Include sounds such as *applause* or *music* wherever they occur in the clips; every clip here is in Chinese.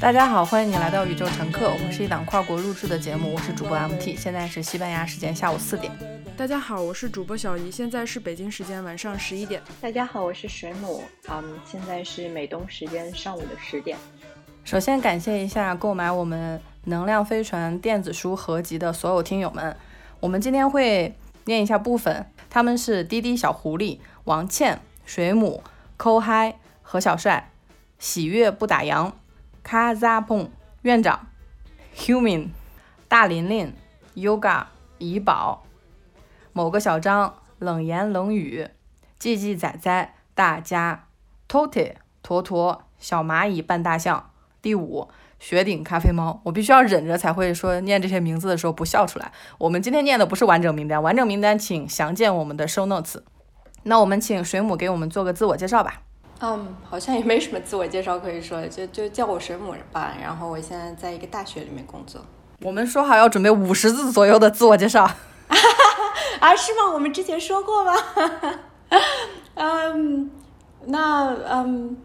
大家好，欢迎你来到宇宙乘客。我们是一档跨国录制的节目，我是主播 MT，现在是西班牙时间下午四点。大家好，我是主播小姨，现在是北京时间晚上十一点。大家好，我是水母，嗯，现在是美东时间上午的十点。首先感谢一下购买我们《能量飞船》电子书合集的所有听友们。我们今天会念一下部分，他们是滴滴小狐狸、王倩、水母、抠嗨、何小帅、喜悦不打烊。卡扎蹦院长，Human，大琳琳，Yoga，怡宝，某个小张，冷言冷语，记记仔仔，大家，Toti，坨坨，小蚂蚁扮大象，第五，雪顶咖啡猫，我必须要忍着才会说念这些名字的时候不笑出来。我们今天念的不是完整名单，完整名单请详见我们的 show notes。那我们请水母给我们做个自我介绍吧。嗯，好像也没什么自我介绍可以说，就就叫我水母吧。然后我现在在一个大学里面工作。我们说好要准备五十字左右的自我介绍，*laughs* 啊，是吗？我们之前说过吗？*laughs* 嗯，那嗯，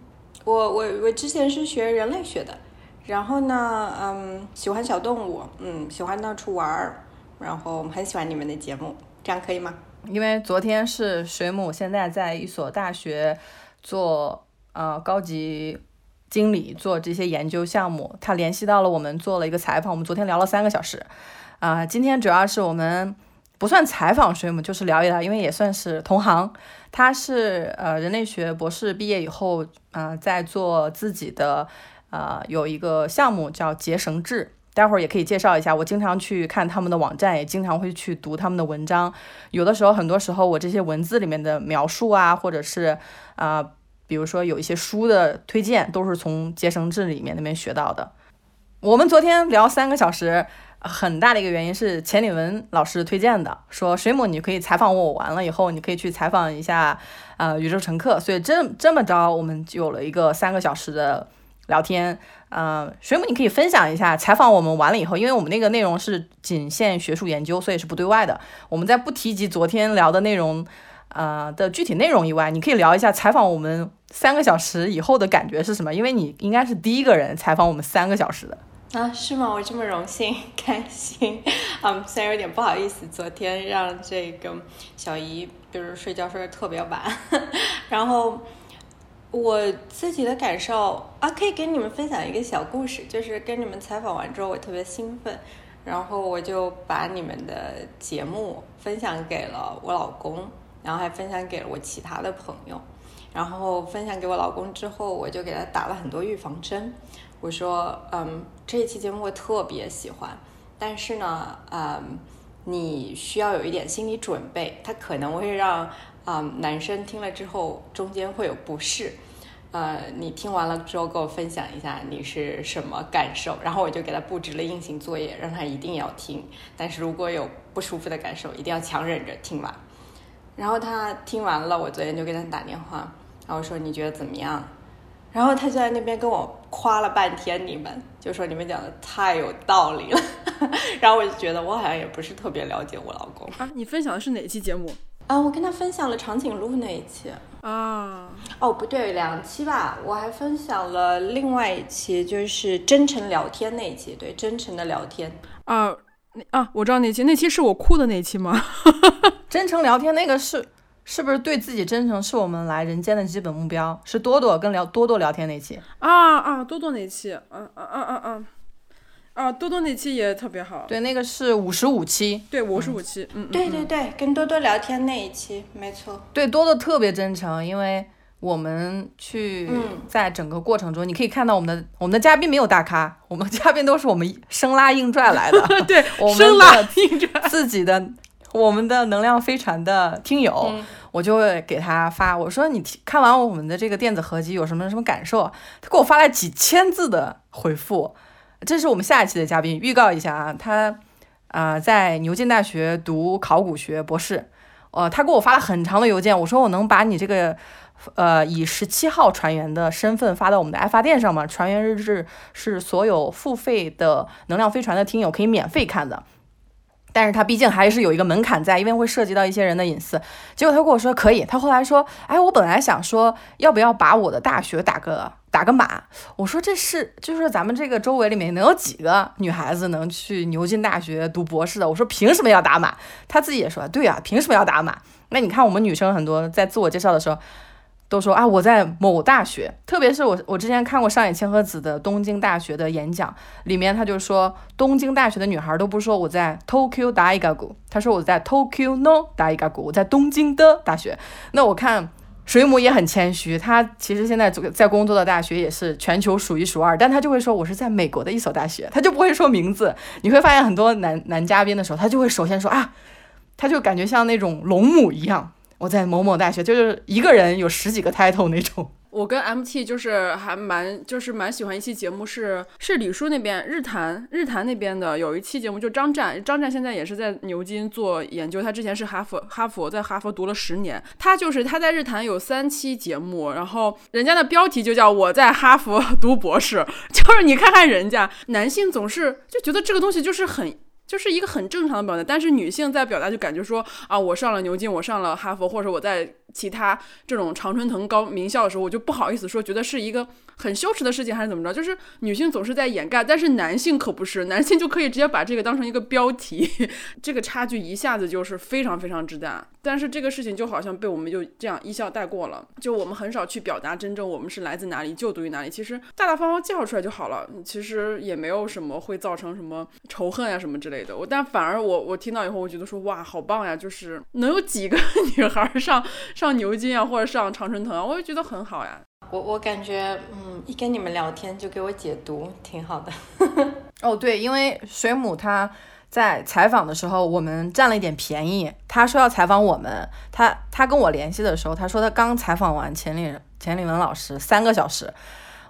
我我我之前是学人类学的，然后呢，嗯，喜欢小动物，嗯，喜欢到处玩儿，然后很喜欢你们的节目，这样可以吗？因为昨天是水母，现在在一所大学。做呃高级经理做这些研究项目，他联系到了我们做了一个采访，我们昨天聊了三个小时，啊，今天主要是我们不算采访水母，就是聊一聊，因为也算是同行。他是呃人类学博士毕业以后，啊，在做自己的呃有一个项目叫结绳志。待会儿也可以介绍一下，我经常去看他们的网站，也经常会去读他们的文章。有的时候，很多时候我这些文字里面的描述啊，或者是啊，比如说有一些书的推荐，都是从结绳志里面那边学到的。我们昨天聊三个小时，很大的一个原因是钱理文老师推荐的，说水母你可以采访我，完了以后你可以去采访一下啊宇宙乘客，所以这这么着我们就有了一个三个小时的。聊天，嗯，水母，你可以分享一下采访我们完了以后，因为我们那个内容是仅限学术研究，所以是不对外的。我们在不提及昨天聊的内容，呃的具体内容以外，你可以聊一下采访我们三个小时以后的感觉是什么？因为你应该是第一个人采访我们三个小时的啊，是吗？我这么荣幸，开心，嗯，虽然有点不好意思，昨天让这个小姨就是睡觉睡得特别晚，*laughs* 然后。我自己的感受啊，可以给你们分享一个小故事，就是跟你们采访完之后，我特别兴奋，然后我就把你们的节目分享给了我老公，然后还分享给了我其他的朋友，然后分享给我老公之后，我就给他打了很多预防针，我说，嗯，这一期节目我特别喜欢，但是呢，嗯，你需要有一点心理准备，他可能会让啊男生听了之后中间会有不适。呃，你听完了之后跟我分享一下你是什么感受，然后我就给他布置了硬性作业，让他一定要听。但是如果有不舒服的感受，一定要强忍着听完。然后他听完了，我昨天就给他打电话，然后说你觉得怎么样？然后他就在那边跟我夸了半天，你们就说你们讲的太有道理了。*laughs* 然后我就觉得我好像也不是特别了解我老公。你分享的是哪期节目？啊，我跟他分享了长颈鹿那一期啊，哦不对，两期吧，我还分享了另外一期，就是真诚聊天那一期，对，真诚的聊天啊，那啊，我知道那期，那期是我哭的那期吗？*laughs* 真诚聊天那个是是不是对自己真诚是我们来人间的基本目标？是多多跟聊多多聊天那期啊啊，多多那期，嗯嗯嗯嗯嗯。啊，多多那期也特别好。对，那个是五十五期。对，五十五期。嗯，对对对，跟多多聊天那一期，没错。对，多多特别真诚，因为我们去在整个过程中，你可以看到我们的我们的嘉宾没有大咖，我们嘉宾都是我们生拉硬拽来的。*laughs* 对，生拉硬拽。自己的我们的能量飞船的听友，我就会给他发，我说你看完我们的这个电子合集有什么什么感受？他给我发来几千字的回复。这是我们下一期的嘉宾，预告一下啊，他啊在牛津大学读考古学博士，呃，他给我发了很长的邮件，我说我能把你这个呃以十七号船员的身份发到我们的爱发电上吗？船员日志是所有付费的能量飞船的听友可以免费看的。但是他毕竟还是有一个门槛在，因为会涉及到一些人的隐私。结果他跟我说可以，他后来说，哎，我本来想说要不要把我的大学打个打个码。我说这是就是咱们这个周围里面能有几个女孩子能去牛津大学读博士的？我说凭什么要打码？他自己也说，对呀，凭什么要打码？那你看我们女生很多在自我介绍的时候。都说啊，我在某大学，特别是我，我之前看过上野千鹤子的东京大学的演讲，里面他就说，东京大学的女孩都不说我在 Tokyo dai ga 谷他说我在 Tokyo no dai ga 谷我在东京的大学。那我看水母也很谦虚，他其实现在在工作的大学也是全球数一数二，但他就会说我是在美国的一所大学，他就不会说名字。你会发现很多男男嘉宾的时候，他就会首先说啊，他就感觉像那种龙母一样。我在某某大学，就是一个人有十几个 title 那种。*laughs* 我跟 MT 就是还蛮就是蛮喜欢一期节目，是是李叔那边日坛日坛那边的有一期节目，就张湛张湛现在也是在牛津做研究，他之前是哈佛哈佛在哈佛读了十年，他就是他在日坛有三期节目，然后人家的标题就叫我在哈佛 *laughs* 读博士，*laughs* 就是你看看人家男性总是就觉得这个东西就是很。就是一个很正常的表达，但是女性在表达就感觉说啊，我上了牛津，我上了哈佛，或者我在。其他这种常春藤高名校的时候，我就不好意思说，觉得是一个很羞耻的事情，还是怎么着？就是女性总是在掩盖，但是男性可不是，男性就可以直接把这个当成一个标题，*laughs* 这个差距一下子就是非常非常之大。但是这个事情就好像被我们就这样一笑带过了，就我们很少去表达真正我们是来自哪里，就读于哪里。其实大大方方介绍出来就好了，其实也没有什么会造成什么仇恨呀什么之类的。我但反而我我听到以后，我觉得说哇，好棒呀！就是能有几个 *laughs* 女孩上上。上牛津啊，或者上常春藤啊，我就觉得很好呀。我我感觉，嗯，一跟你们聊天就给我解读，挺好的。*laughs* 哦，对，因为水母他在采访的时候，我们占了一点便宜。他说要采访我们，他他跟我联系的时候，他说他刚采访完钱理钱理文老师三个小时。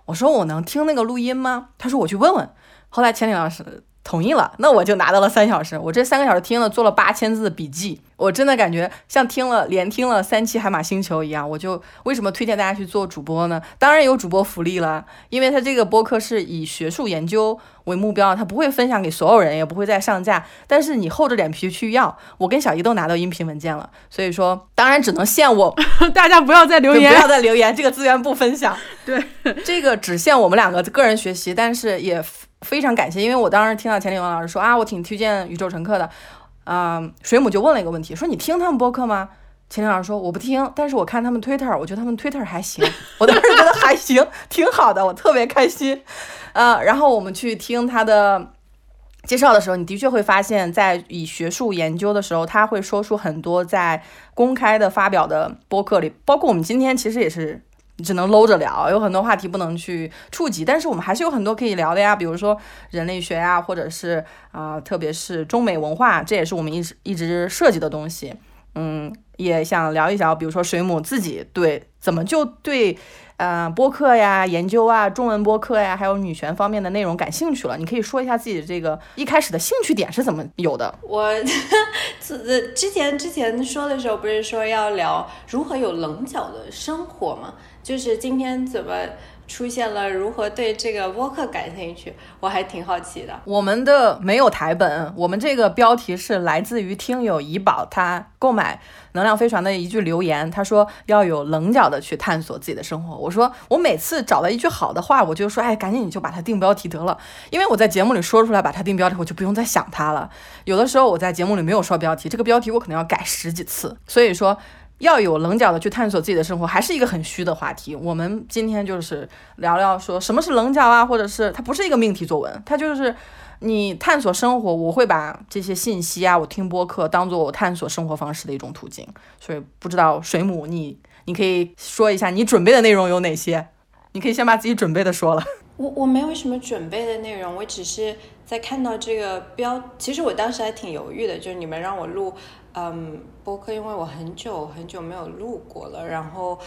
我说我能听那个录音吗？他说我去问问。后来钱理老师。同意了，那我就拿到了三小时。我这三个小时听了，做了八千字的笔记。我真的感觉像听了连听了三期《海马星球》一样。我就为什么推荐大家去做主播呢？当然有主播福利了，因为他这个播客是以学术研究为目标，他不会分享给所有人，也不会再上架。但是你厚着脸皮去要，我跟小姨都拿到音频文件了。所以说，当然只能限我，*laughs* 大家不要再留言，不要再留言，这个资源不分享。对，这个只限我们两个个人学习，但是也。非常感谢，因为我当时听到钱理文老师说啊，我挺推荐宇宙乘客的，啊，水母就问了一个问题，说你听他们播客吗？钱理老师说我不听，但是我看他们 Twitter，我觉得他们 Twitter 还行，*laughs* 我当时觉得还行，挺好的，我特别开心，呃，然后我们去听他的介绍的时候，你的确会发现，在以学术研究的时候，他会说出很多在公开的发表的播客里，包括我们今天其实也是。只能搂着聊，有很多话题不能去触及，但是我们还是有很多可以聊的呀，比如说人类学呀，或者是啊，特别是中美文化，这也是我们一直一直涉及的东西。嗯，也想聊一聊，比如说水母自己对怎么就对呃播客呀、研究啊、中文播客呀，还有女权方面的内容感兴趣了。你可以说一下自己的这个一开始的兴趣点是怎么有的？我之之前之前说的时候，不是说要聊如何有棱角的生活吗？就是今天怎么出现了？如何对这个播客感兴趣？我还挺好奇的。我们的没有台本，我们这个标题是来自于听友怡宝他购买能量飞船的一句留言，他说要有棱角的去探索自己的生活。我说我每次找到一句好的话，我就说哎，赶紧你就把它定标题得了，因为我在节目里说出来把它定标题，我就不用再想它了。有的时候我在节目里没有说标题，这个标题我可能要改十几次，所以说。要有棱角的去探索自己的生活，还是一个很虚的话题。我们今天就是聊聊说什么是棱角啊，或者是它不是一个命题作文，它就是你探索生活。我会把这些信息啊，我听播客当做我探索生活方式的一种途径。所以不知道水母，你你可以说一下你准备的内容有哪些？你可以先把自己准备的说了。*laughs* 我我没有什么准备的内容，我只是在看到这个标，其实我当时还挺犹豫的，就是你们让我录。嗯，播客因为我很久很久没有录过了，然后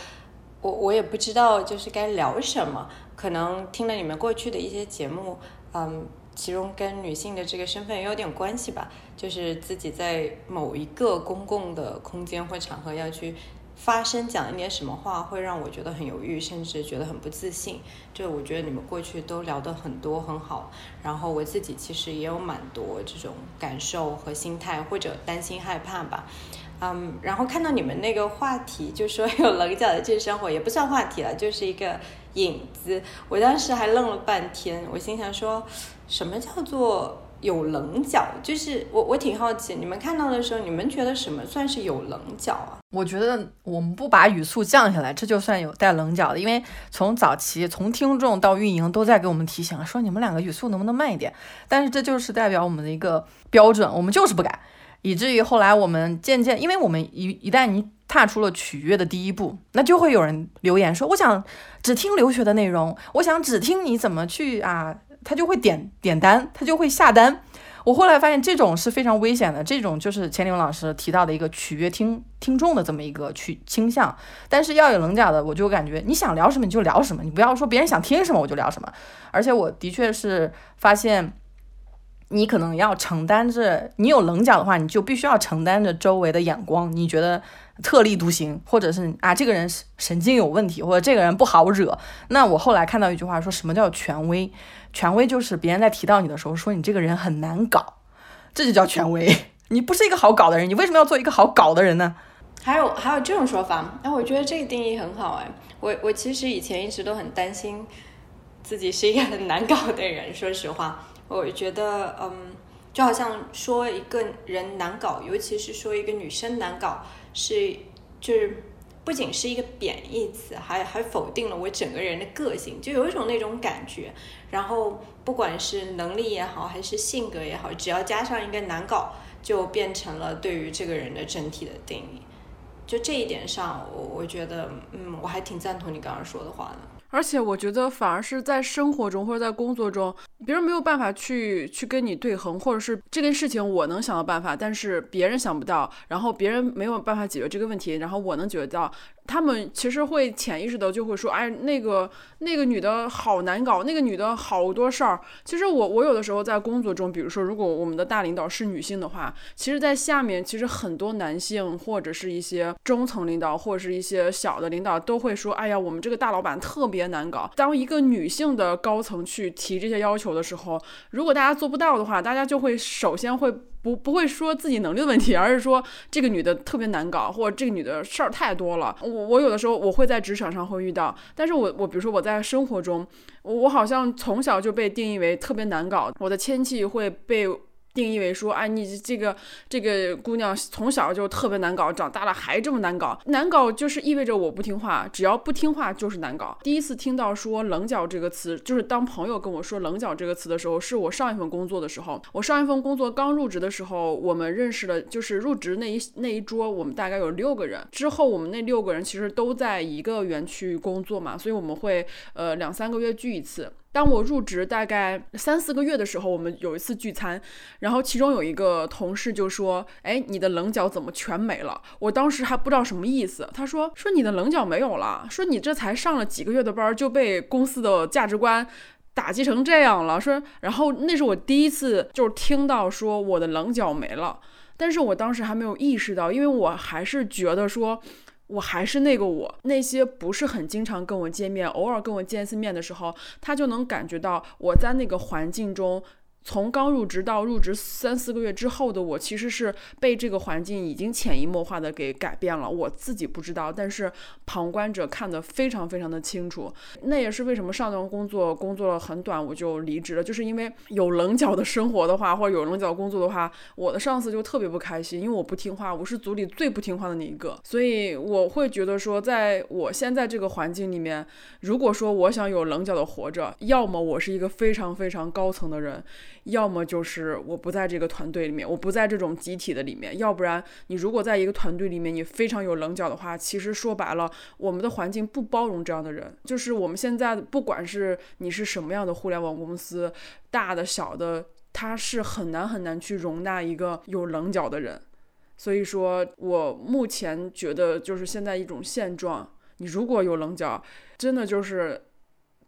我我也不知道就是该聊什么。可能听了你们过去的一些节目，嗯，其中跟女性的这个身份也有点关系吧。就是自己在某一个公共的空间或场合要去发声讲一点什么话会让我觉得很犹豫，甚至觉得很不自信。这我觉得你们过去都聊得很多很好，然后我自己其实也有蛮多这种感受和心态或者担心害怕吧。嗯，然后看到你们那个话题，就说有棱角的这生活也不算话题了，就是一个影子。我当时还愣了半天，我心想说，什么叫做？有棱角，就是我我挺好奇，你们看到的时候，你们觉得什么算是有棱角啊？我觉得我们不把语速降下来，这就算有带棱角的。因为从早期，从听众到运营都在给我们提醒，说你们两个语速能不能慢一点？但是这就是代表我们的一个标准，我们就是不改，以至于后来我们渐渐，因为我们一一旦你踏出了取悦的第一步，那就会有人留言说，我想只听留学的内容，我想只听你怎么去啊。他就会点点单，他就会下单。我后来发现这种是非常危险的，这种就是钱玲老师提到的一个取悦听听众的这么一个取倾向。但是要有棱角的，我就感觉你想聊什么你就聊什么，你不要说别人想听什么我就聊什么。而且我的确是发现。你可能要承担着，你有棱角的话，你就必须要承担着周围的眼光。你觉得特立独行，或者是啊，这个人神经有问题，或者这个人不好惹。那我后来看到一句话，说什么叫权威？权威就是别人在提到你的时候，说你这个人很难搞，这就叫权威。*laughs* 你不是一个好搞的人，你为什么要做一个好搞的人呢？还有还有这种说法，那我觉得这个定义很好哎。我我其实以前一直都很担心自己是一个很难搞的人，说实话。我觉得，嗯，就好像说一个人难搞，尤其是说一个女生难搞，是就是不仅是一个贬义词，还还否定了我整个人的个性，就有一种那种感觉。然后不管是能力也好，还是性格也好，只要加上一个难搞，就变成了对于这个人的整体的定义。就这一点上，我我觉得，嗯，我还挺赞同你刚刚说的话的。而且我觉得，反而是在生活中或者在工作中，别人没有办法去去跟你对衡，或者是这件事情我能想到办法，但是别人想不到，然后别人没有办法解决这个问题，然后我能解决到。他们其实会潜意识的就会说，哎，那个那个女的好难搞，那个女的好多事儿。其实我我有的时候在工作中，比如说如果我们的大领导是女性的话，其实，在下面其实很多男性或者是一些中层领导或者是一些小的领导都会说，哎呀，我们这个大老板特别难搞。当一个女性的高层去提这些要求的时候，如果大家做不到的话，大家就会首先会。不不会说自己能力的问题，而是说这个女的特别难搞，或者这个女的事儿太多了。我我有的时候我会在职场上会遇到，但是我我比如说我在生活中，我我好像从小就被定义为特别难搞，我的亲戚会被。定义为说，哎，你这个这个姑娘从小就特别难搞，长大了还这么难搞。难搞就是意味着我不听话，只要不听话就是难搞。第一次听到说棱角这个词，就是当朋友跟我说棱角这个词的时候，是我上一份工作的时候。我上一份工作刚入职的时候，我们认识了，就是入职那一那一桌，我们大概有六个人。之后我们那六个人其实都在一个园区工作嘛，所以我们会呃两三个月聚一次。当我入职大概三四个月的时候，我们有一次聚餐，然后其中有一个同事就说：“哎，你的棱角怎么全没了？”我当时还不知道什么意思。他说：“说你的棱角没有了，说你这才上了几个月的班，就被公司的价值观打击成这样了。”说，然后那是我第一次就是听到说我的棱角没了，但是我当时还没有意识到，因为我还是觉得说。我还是那个我，那些不是很经常跟我见面，偶尔跟我见一次面的时候，他就能感觉到我在那个环境中。从刚入职到入职三四个月之后的我，其实是被这个环境已经潜移默化的给改变了。我自己不知道，但是旁观者看得非常非常的清楚。那也是为什么上段工作工作了很短我就离职了，就是因为有棱角的生活的话，或者有棱角工作的话，我的上司就特别不开心，因为我不听话，我是组里最不听话的那一个。所以我会觉得说，在我现在这个环境里面，如果说我想有棱角的活着，要么我是一个非常非常高层的人。要么就是我不在这个团队里面，我不在这种集体的里面。要不然，你如果在一个团队里面，你非常有棱角的话，其实说白了，我们的环境不包容这样的人。就是我们现在，不管是你是什么样的互联网公司，大的小的，它是很难很难去容纳一个有棱角的人。所以说我目前觉得，就是现在一种现状，你如果有棱角，真的就是。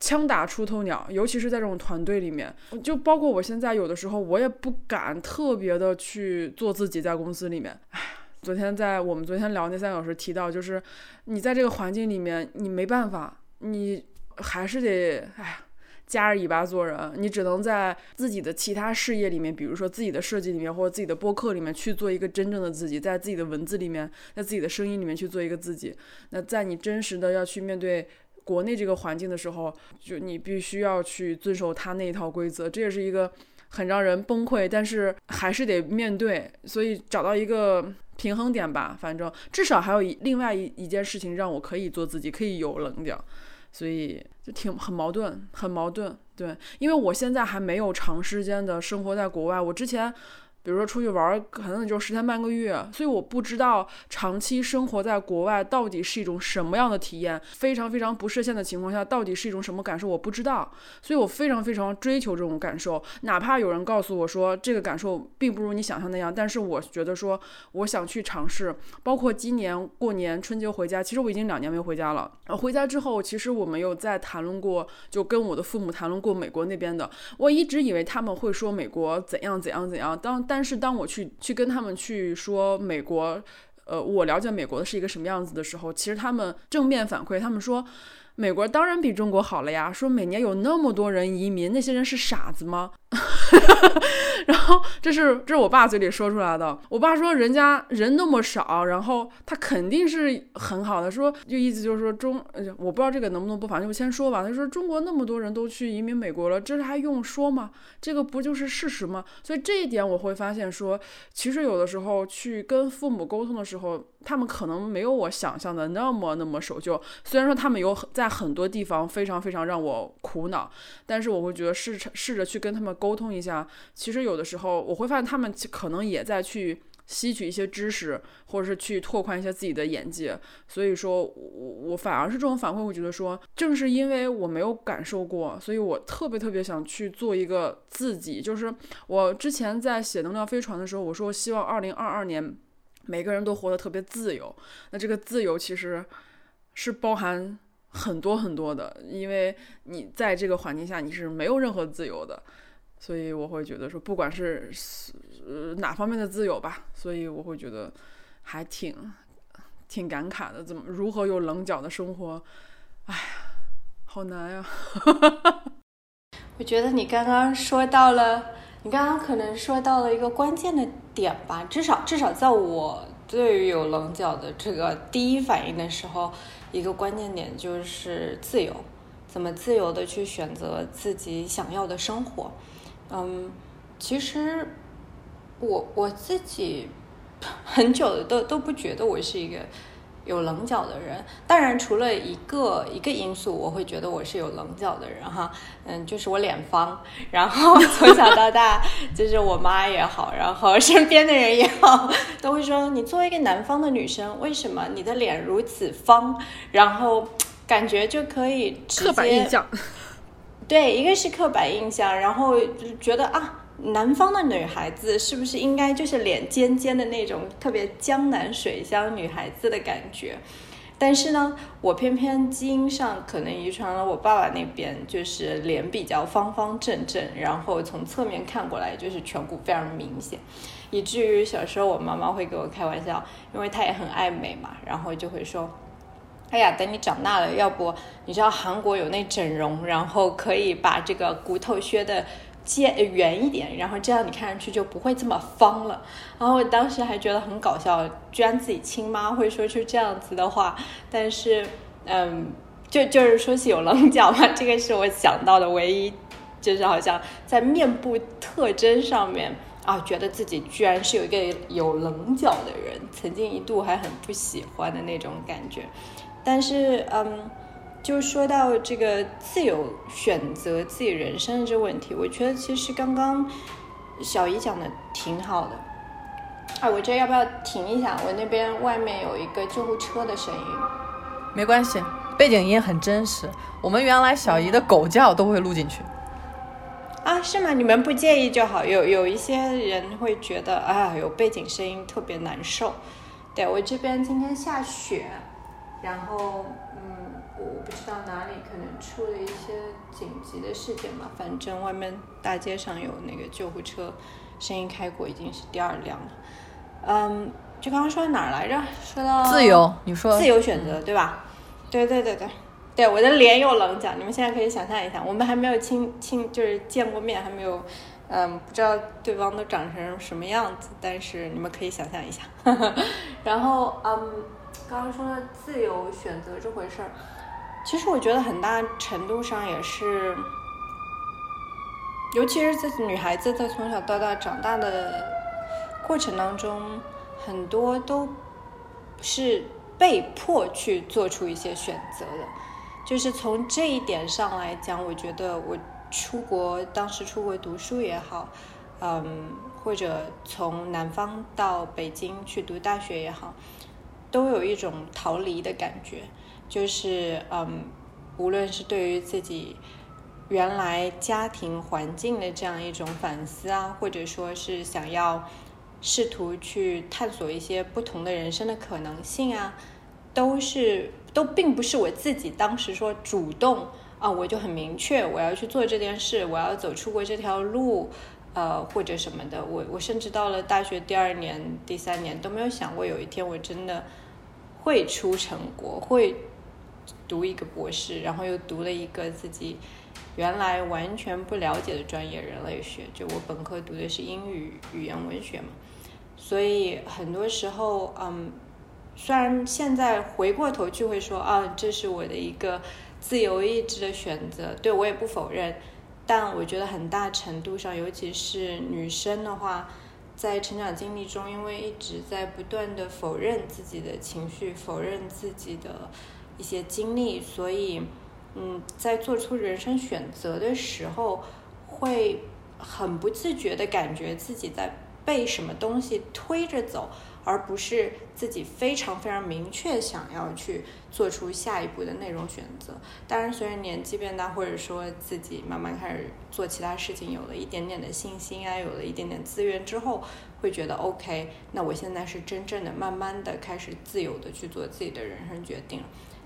枪打出头鸟，尤其是在这种团队里面，就包括我现在有的时候，我也不敢特别的去做自己在公司里面。唉，昨天在我们昨天聊那三小时提到，就是你在这个环境里面，你没办法，你还是得哎。夹着尾巴做人，你只能在自己的其他事业里面，比如说自己的设计里面，或者自己的播客里面去做一个真正的自己，在自己的文字里面，在自己的声音里面去做一个自己。那在你真实的要去面对国内这个环境的时候，就你必须要去遵守他那一套规则，这也是一个很让人崩溃，但是还是得面对。所以找到一个平衡点吧，反正至少还有一另外一一件事情让我可以做自己，可以有棱角。所以就挺很矛盾，很矛盾，对，因为我现在还没有长时间的生活在国外，我之前。比如说出去玩，可能就十天半个月，所以我不知道长期生活在国外到底是一种什么样的体验。非常非常不设限的情况下，到底是一种什么感受，我不知道。所以我非常非常追求这种感受，哪怕有人告诉我说这个感受并不如你想象那样，但是我觉得说我想去尝试。包括今年过年春节回家，其实我已经两年没回家了。回家之后，其实我们有在谈论过，就跟我的父母谈论过美国那边的。我一直以为他们会说美国怎样怎样怎样，当。但是当我去去跟他们去说美国，呃，我了解美国的是一个什么样子的时候，其实他们正面反馈，他们说。美国当然比中国好了呀！说每年有那么多人移民，那些人是傻子吗？*laughs* 然后这是这是我爸嘴里说出来的。我爸说人家人那么少，然后他肯定是很好的。说就意思就是说中，我不知道这个能不能播，反就先说吧。他说中国那么多人都去移民美国了，这还用说吗？这个不就是事实吗？所以这一点我会发现说，其实有的时候去跟父母沟通的时候。他们可能没有我想象的那么那么守旧，虽然说他们有在很多地方非常非常让我苦恼，但是我会觉得试着试着去跟他们沟通一下，其实有的时候我会发现他们可能也在去吸取一些知识，或者是去拓宽一些自己的眼界。所以说我我反而是这种反馈，我觉得说正是因为我没有感受过，所以我特别特别想去做一个自己。就是我之前在写《能量飞船》的时候，我说希望二零二二年。每个人都活得特别自由，那这个自由其实是包含很多很多的，因为你在这个环境下你是没有任何自由的，所以我会觉得说，不管是呃哪方面的自由吧，所以我会觉得还挺挺感慨的，怎么如何有棱角的生活，哎呀，好难呀！*laughs* 我觉得你刚刚说到了。你刚刚可能说到了一个关键的点吧，至少至少在我对于有棱角的这个第一反应的时候，一个关键点就是自由，怎么自由的去选择自己想要的生活。嗯，其实我我自己 *laughs* 很久的都都不觉得我是一个。有棱角的人，当然除了一个一个因素，我会觉得我是有棱角的人哈，嗯，就是我脸方，然后 *laughs* 从小到大，就是我妈也好，然后身边的人也好，都会说你作为一个南方的女生，为什么你的脸如此方？然后感觉就可以刻板印象，对，一个是刻板印象，然后觉得啊。南方的女孩子是不是应该就是脸尖尖的那种特别江南水乡女孩子的感觉？但是呢，我偏偏基因上可能遗传了我爸爸那边，就是脸比较方方正正，然后从侧面看过来就是颧骨非常明显，以至于小时候我妈妈会给我开玩笑，因为她也很爱美嘛，然后就会说：“哎呀，等你长大了，要不你知道韩国有那整容，然后可以把这个骨头削的。”尖圆一点，然后这样你看上去就不会这么方了。然后我当时还觉得很搞笑，居然自己亲妈会说出这样子的话。但是，嗯，就就是说是有棱角嘛，这个是我想到的唯一，就是好像在面部特征上面啊，觉得自己居然是有一个有棱角的人，曾经一度还很不喜欢的那种感觉。但是，嗯。就说到这个自由选择自己人生的这个问题，我觉得其实刚刚小姨讲的挺好的。啊，我这要不要停一下？我那边外面有一个救护车的声音。没关系，背景音很真实。我们原来小姨的狗叫都会录进去。啊，是吗？你们不介意就好。有有一些人会觉得啊，有背景声音特别难受。对我这边今天下雪，然后嗯。我不知道哪里可能出了一些紧急的事件吧，反正外面大街上有那个救护车，声音开过已经是第二辆了。嗯，就刚刚说到哪儿来着？说到自由，你说自由选择，对吧？对对对对对，我的脸有棱角，你们现在可以想象一下，我们还没有亲亲，就是见过面，还没有，嗯，不知道对方都长成什么样子，但是你们可以想象一下。*laughs* 然后，嗯，刚刚说的自由选择这回事儿，其实我觉得很大程度上也是，尤其是在女孩子在从小到大长大的过程当中，很多都是被迫去做出一些选择的。就是从这一点上来讲，我觉得我出国当时出国读书也好，嗯，或者从南方到北京去读大学也好，都有一种逃离的感觉。就是嗯，无论是对于自己原来家庭环境的这样一种反思啊，或者说是想要试图去探索一些不同的人生的可能性啊，都是。都并不是我自己当时说主动啊，我就很明确我要去做这件事，我要走出过这条路，呃或者什么的。我我甚至到了大学第二年、第三年都没有想过有一天我真的会出成果，会读一个博士，然后又读了一个自己原来完全不了解的专业——人类学。就我本科读的是英语语言文学嘛，所以很多时候，嗯。虽然现在回过头去会说啊，这是我的一个自由意志的选择，对我也不否认。但我觉得很大程度上，尤其是女生的话，在成长经历中，因为一直在不断的否认自己的情绪，否认自己的一些经历，所以嗯，在做出人生选择的时候，会很不自觉的感觉自己在被什么东西推着走。而不是自己非常非常明确想要去做出下一步的那种选择。当然，随着年纪变大，或者说自己慢慢开始做其他事情，有了一点点的信心啊，有了一点点资源之后，会觉得 OK。那我现在是真正的、慢慢的开始自由的去做自己的人生决定。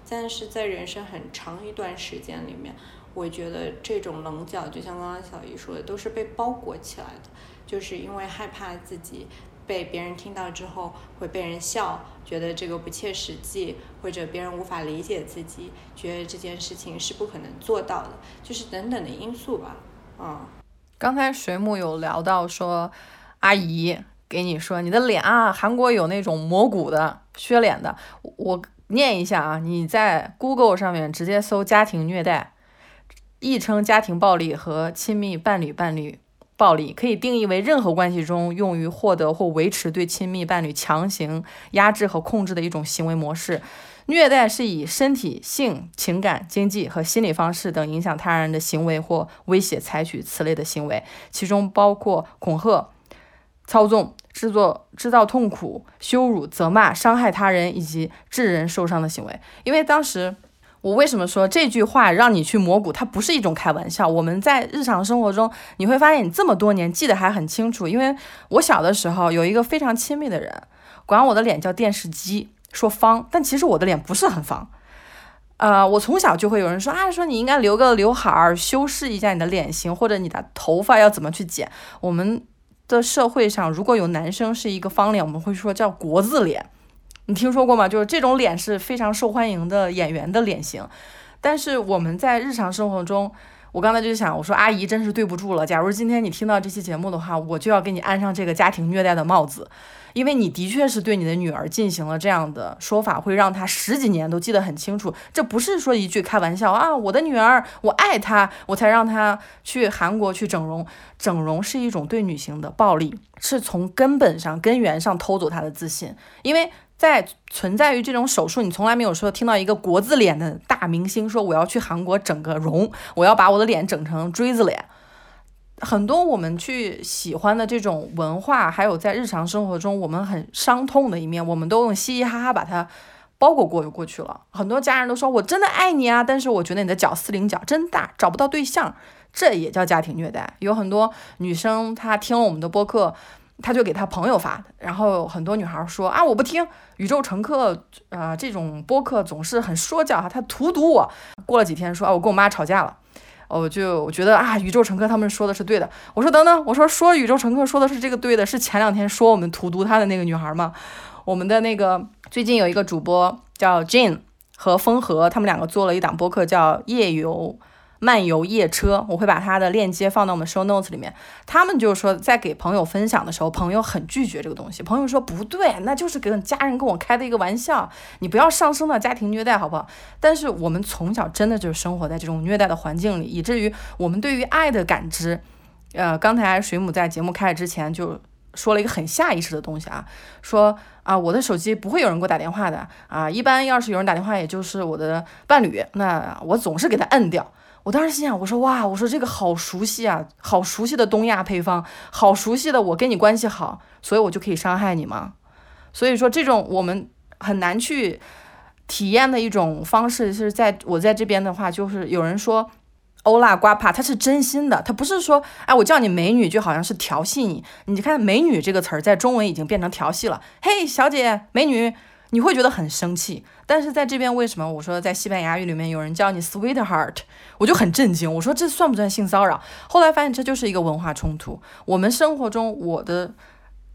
但是在人生很长一段时间里面，我觉得这种棱角，就像刚刚小姨说的，都是被包裹起来的，就是因为害怕自己。被别人听到之后会被人笑，觉得这个不切实际，或者别人无法理解自己，觉得这件事情是不可能做到的，就是等等的因素吧。嗯，刚才水母有聊到说，阿姨给你说你的脸啊，韩国有那种磨骨的削脸的，我念一下啊，你在 Google 上面直接搜家庭虐待，亦称家庭暴力和亲密伴侣伴侣。暴力可以定义为任何关系中用于获得或维持对亲密伴侣强行压制和控制的一种行为模式。虐待是以身体、性、情感、经济和心理方式等影响他人的行为或威胁采取此类的行为，其中包括恐吓、操纵、制作、制造痛苦、羞辱、责骂、伤害他人以及致人受伤的行为。因为当时。我为什么说这句话让你去磨骨？它不是一种开玩笑。我们在日常生活中，你会发现你这么多年记得还很清楚。因为我小的时候有一个非常亲密的人，管我的脸叫电视机，说方，但其实我的脸不是很方。呃，我从小就会有人说啊，说你应该留个刘海儿，修饰一下你的脸型，或者你的头发要怎么去剪。我们的社会上，如果有男生是一个方脸，我们会说叫国字脸。你听说过吗？就是这种脸是非常受欢迎的演员的脸型，但是我们在日常生活中，我刚才就想，我说阿姨真是对不住了。假如今天你听到这期节目的话，我就要给你安上这个家庭虐待的帽子，因为你的确是对你的女儿进行了这样的说法，会让她十几年都记得很清楚。这不是说一句开玩笑啊，我的女儿，我爱她，我才让她去韩国去整容。*laughs* 整容是一种对女性的暴力，是从根本上、根源上偷走她的自信，因为。在存在于这种手术，你从来没有说听到一个国字脸的大明星说我要去韩国整个容，我要把我的脸整成锥子脸。很多我们去喜欢的这种文化，还有在日常生活中我们很伤痛的一面，我们都用嘻嘻哈哈把它包裹过就过去了。很多家人都说我真的爱你啊，但是我觉得你的脚四零脚真大，找不到对象，这也叫家庭虐待。有很多女生她听了我们的播客。他就给他朋友发的，然后很多女孩说啊，我不听宇宙乘客啊这种播客总是很说教哈，他荼毒我。过了几天说啊，我跟我妈吵架了，我就我觉得啊，宇宙乘客他们说的是对的。我说等等，我说说宇宙乘客说的是这个对的，是前两天说我们荼毒他的那个女孩吗？我们的那个最近有一个主播叫 Jane 和风和，他们两个做了一档播客叫夜游。漫游夜车，我会把它的链接放到我们 show notes 里面。他们就是说，在给朋友分享的时候，朋友很拒绝这个东西。朋友说不对，那就是跟家人跟我开的一个玩笑，你不要上升到家庭虐待，好不好？但是我们从小真的就是生活在这种虐待的环境里，以至于我们对于爱的感知，呃，刚才水母在节目开始之前就说了一个很下意识的东西啊，说啊，我的手机不会有人给我打电话的啊，一般要是有人打电话，也就是我的伴侣，那我总是给他摁掉。我当时心想，我说哇，我说这个好熟悉啊，好熟悉的东亚配方，好熟悉的我跟你关系好，所以我就可以伤害你吗？所以说这种我们很难去体验的一种方式，是在我在这边的话，就是有人说欧拉瓜帕，他是真心的，他不是说哎我叫你美女就好像是调戏你，你看美女这个词儿在中文已经变成调戏了，嘿小姐美女。你会觉得很生气，但是在这边为什么我说在西班牙语里面有人叫你 sweetheart，我就很震惊。我说这算不算性骚扰？后来发现这就是一个文化冲突。我们生活中我的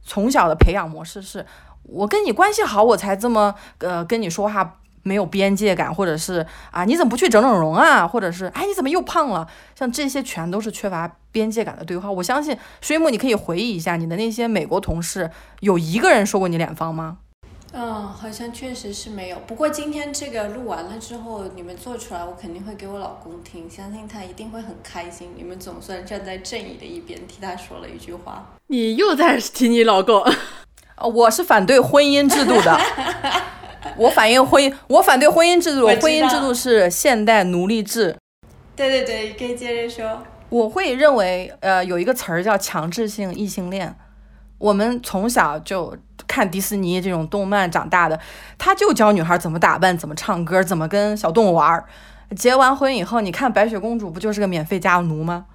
从小的培养模式是，我跟你关系好，我才这么呃跟你说话没有边界感，或者是啊你怎么不去整整容啊，或者是哎你怎么又胖了？像这些全都是缺乏边界感的对话。我相信水母，你可以回忆一下你的那些美国同事，有一个人说过你脸方吗？嗯，好像确实是没有。不过今天这个录完了之后，你们做出来，我肯定会给我老公听，相信他一定会很开心。你们总算站在正义的一边，替他说了一句话。你又在提你老公？*laughs* 我是反对婚姻制度的。我反映婚姻，我反对婚姻制度。婚姻制度是现代奴隶制。对对对，可以接着说。我会认为，呃，有一个词儿叫强制性异性恋。我们从小就。看迪士尼这种动漫长大的，他就教女孩怎么打扮、怎么唱歌、怎么跟小动物玩儿。结完婚以后，你看白雪公主不就是个免费家奴吗？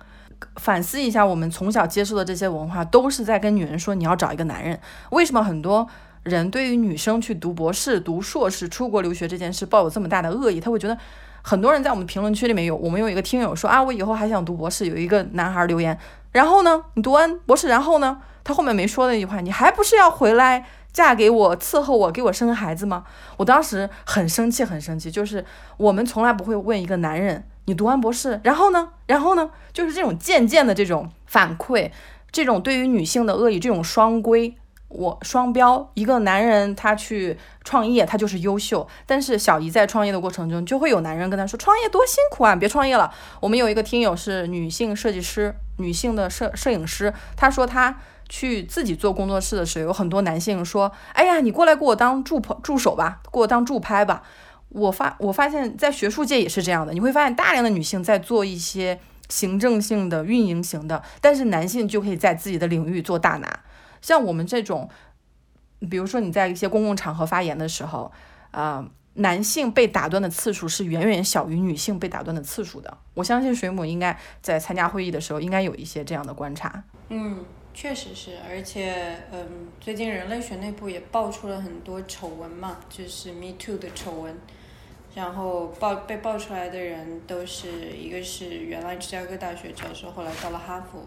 反思一下，我们从小接受的这些文化，都是在跟女人说你要找一个男人。为什么很多人对于女生去读博士、读硕士、出国留学这件事抱有这么大的恶意？他会觉得，很多人在我们评论区里面有，我们有一个听友说啊，我以后还想读博士。有一个男孩留言，然后呢，你读完博士，然后呢？他后面没说那句话，你还不是要回来嫁给我，伺候我，给我生孩子吗？我当时很生气，很生气。就是我们从来不会问一个男人，你读完博士，然后呢？然后呢？就是这种渐渐的这种反馈，这种对于女性的恶意，这种双规，我双标。一个男人他去创业，他就是优秀，但是小姨在创业的过程中，就会有男人跟他说，创业多辛苦啊，别创业了。我们有一个听友是女性设计师，女性的摄摄影师，她说她。去自己做工作室的时候，有很多男性说：“哎呀，你过来给我当助助助手吧，给我当助拍吧。”我发我发现，在学术界也是这样的。你会发现，大量的女性在做一些行政性的、运营型的，但是男性就可以在自己的领域做大拿。像我们这种，比如说你在一些公共场合发言的时候，啊，男性被打断的次数是远远小于女性被打断的次数的。我相信水母应该在参加会议的时候，应该有一些这样的观察。嗯。确实是，而且，嗯，最近人类学内部也爆出了很多丑闻嘛，就是 Me Too 的丑闻，然后爆被爆出来的人都是一个是原来芝加哥大学教授，后来到了哈佛，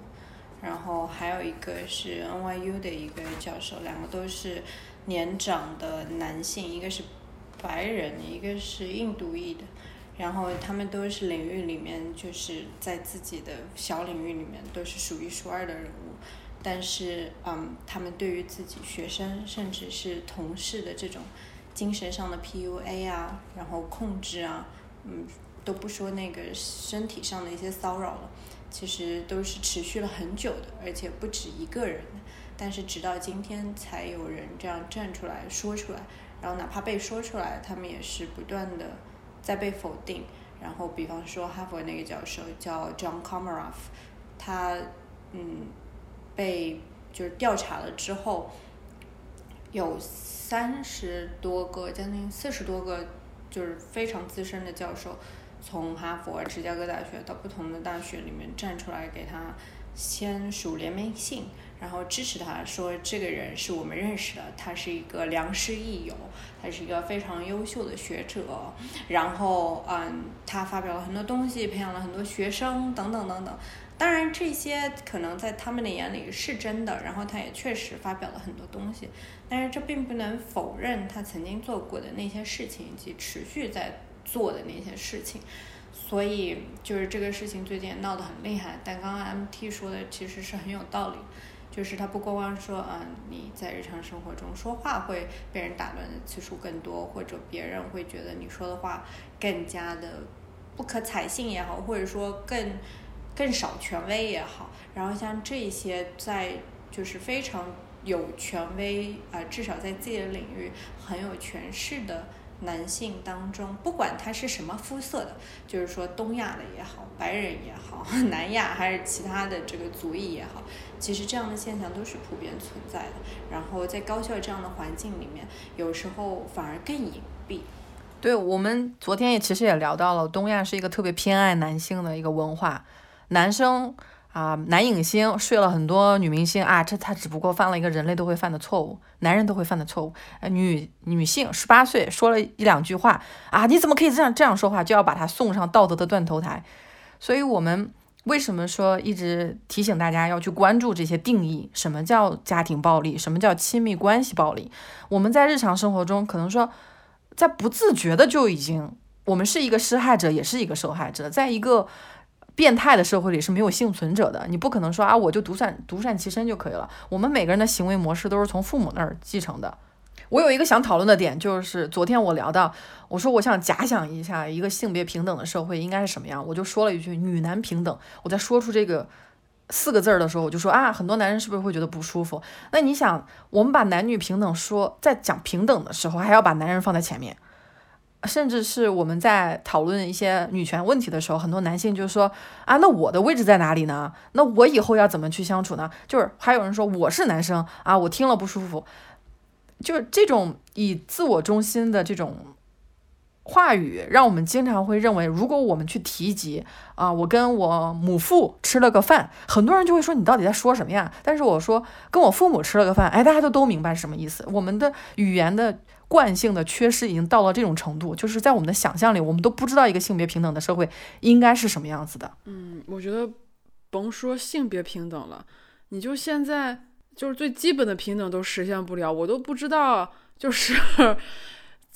然后还有一个是 NYU 的一个教授，两个都是年长的男性，一个是白人，一个是印度裔的，然后他们都是领域里面就是在自己的小领域里面都是数一数二的人物。但是，嗯，他们对于自己学生甚至是同事的这种精神上的 PUA 啊，然后控制啊，嗯，都不说那个身体上的一些骚扰了，其实都是持续了很久的，而且不止一个人。但是直到今天才有人这样站出来说出来，然后哪怕被说出来，他们也是不断的在被否定。然后，比方说哈佛那个教授叫 John Comaroff，他，嗯。被就是调查了之后，有三十多个，将近四十多个，就是非常资深的教授，从哈佛、芝加哥大学到不同的大学里面站出来给他签署联名信，然后支持他说这个人是我们认识的，他是一个良师益友，他是一个非常优秀的学者，然后嗯，他发表了很多东西，培养了很多学生，等等等等。当然，这些可能在他们的眼里是真的，然后他也确实发表了很多东西，但是这并不能否认他曾经做过的那些事情以及持续在做的那些事情。所以，就是这个事情最近闹得很厉害。但刚刚 MT 说的其实是很有道理，就是他不光光说啊，你在日常生活中说话会被人打断的次数更多，或者别人会觉得你说的话更加的不可采信也好，或者说更。更少权威也好，然后像这些在就是非常有权威啊，至少在自己的领域很有权势的男性当中，不管他是什么肤色的，就是说东亚的也好，白人也好，*laughs* 南亚还是其他的这个族裔也好，其实这样的现象都是普遍存在的。然后在高校这样的环境里面，有时候反而更隐蔽。对我们昨天也其实也聊到了，东亚是一个特别偏爱男性的一个文化。男生啊，男影星睡了很多女明星啊，这他只不过犯了一个人类都会犯的错误，男人都会犯的错误。呃女女性十八岁说了一两句话啊，你怎么可以这样这样说话，就要把他送上道德的断头台。所以，我们为什么说一直提醒大家要去关注这些定义？什么叫家庭暴力？什么叫亲密关系暴力？我们在日常生活中可能说，在不自觉的就已经，我们是一个施害者，也是一个受害者，在一个。变态的社会里是没有幸存者的，你不可能说啊，我就独善独善其身就可以了。我们每个人的行为模式都是从父母那儿继承的。我有一个想讨论的点，就是昨天我聊到，我说我想假想一下一个性别平等的社会应该是什么样，我就说了一句女男平等。我在说出这个四个字儿的时候，我就说啊，很多男人是不是会觉得不舒服？那你想，我们把男女平等说在讲平等的时候，还要把男人放在前面。甚至是我们在讨论一些女权问题的时候，很多男性就说啊，那我的位置在哪里呢？那我以后要怎么去相处呢？就是还有人说我是男生啊，我听了不舒服。就是这种以自我中心的这种话语，让我们经常会认为，如果我们去提及啊，我跟我母父吃了个饭，很多人就会说你到底在说什么呀？但是我说跟我父母吃了个饭，哎，大家都都明白什么意思。我们的语言的。惯性的缺失已经到了这种程度，就是在我们的想象里，我们都不知道一个性别平等的社会应该是什么样子的。嗯，我觉得甭说性别平等了，你就现在就是最基本的平等都实现不了，我都不知道，就是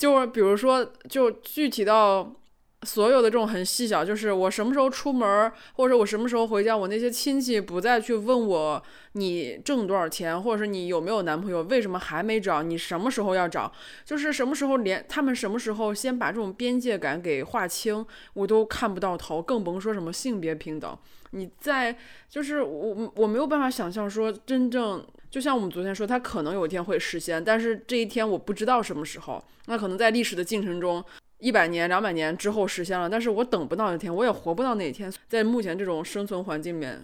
就是比如说，就具体到。所有的这种很细小，就是我什么时候出门，或者我什么时候回家，我那些亲戚不再去问我你挣多少钱，或者是你有没有男朋友，为什么还没找，你什么时候要找，就是什么时候连他们什么时候先把这种边界感给划清，我都看不到头，更甭说什么性别平等。你在就是我我没有办法想象说真正就像我们昨天说，他可能有一天会实现，但是这一天我不知道什么时候，那可能在历史的进程中。一百年、两百年之后实现了，但是我等不到那天，我也活不到那一天。在目前这种生存环境里面，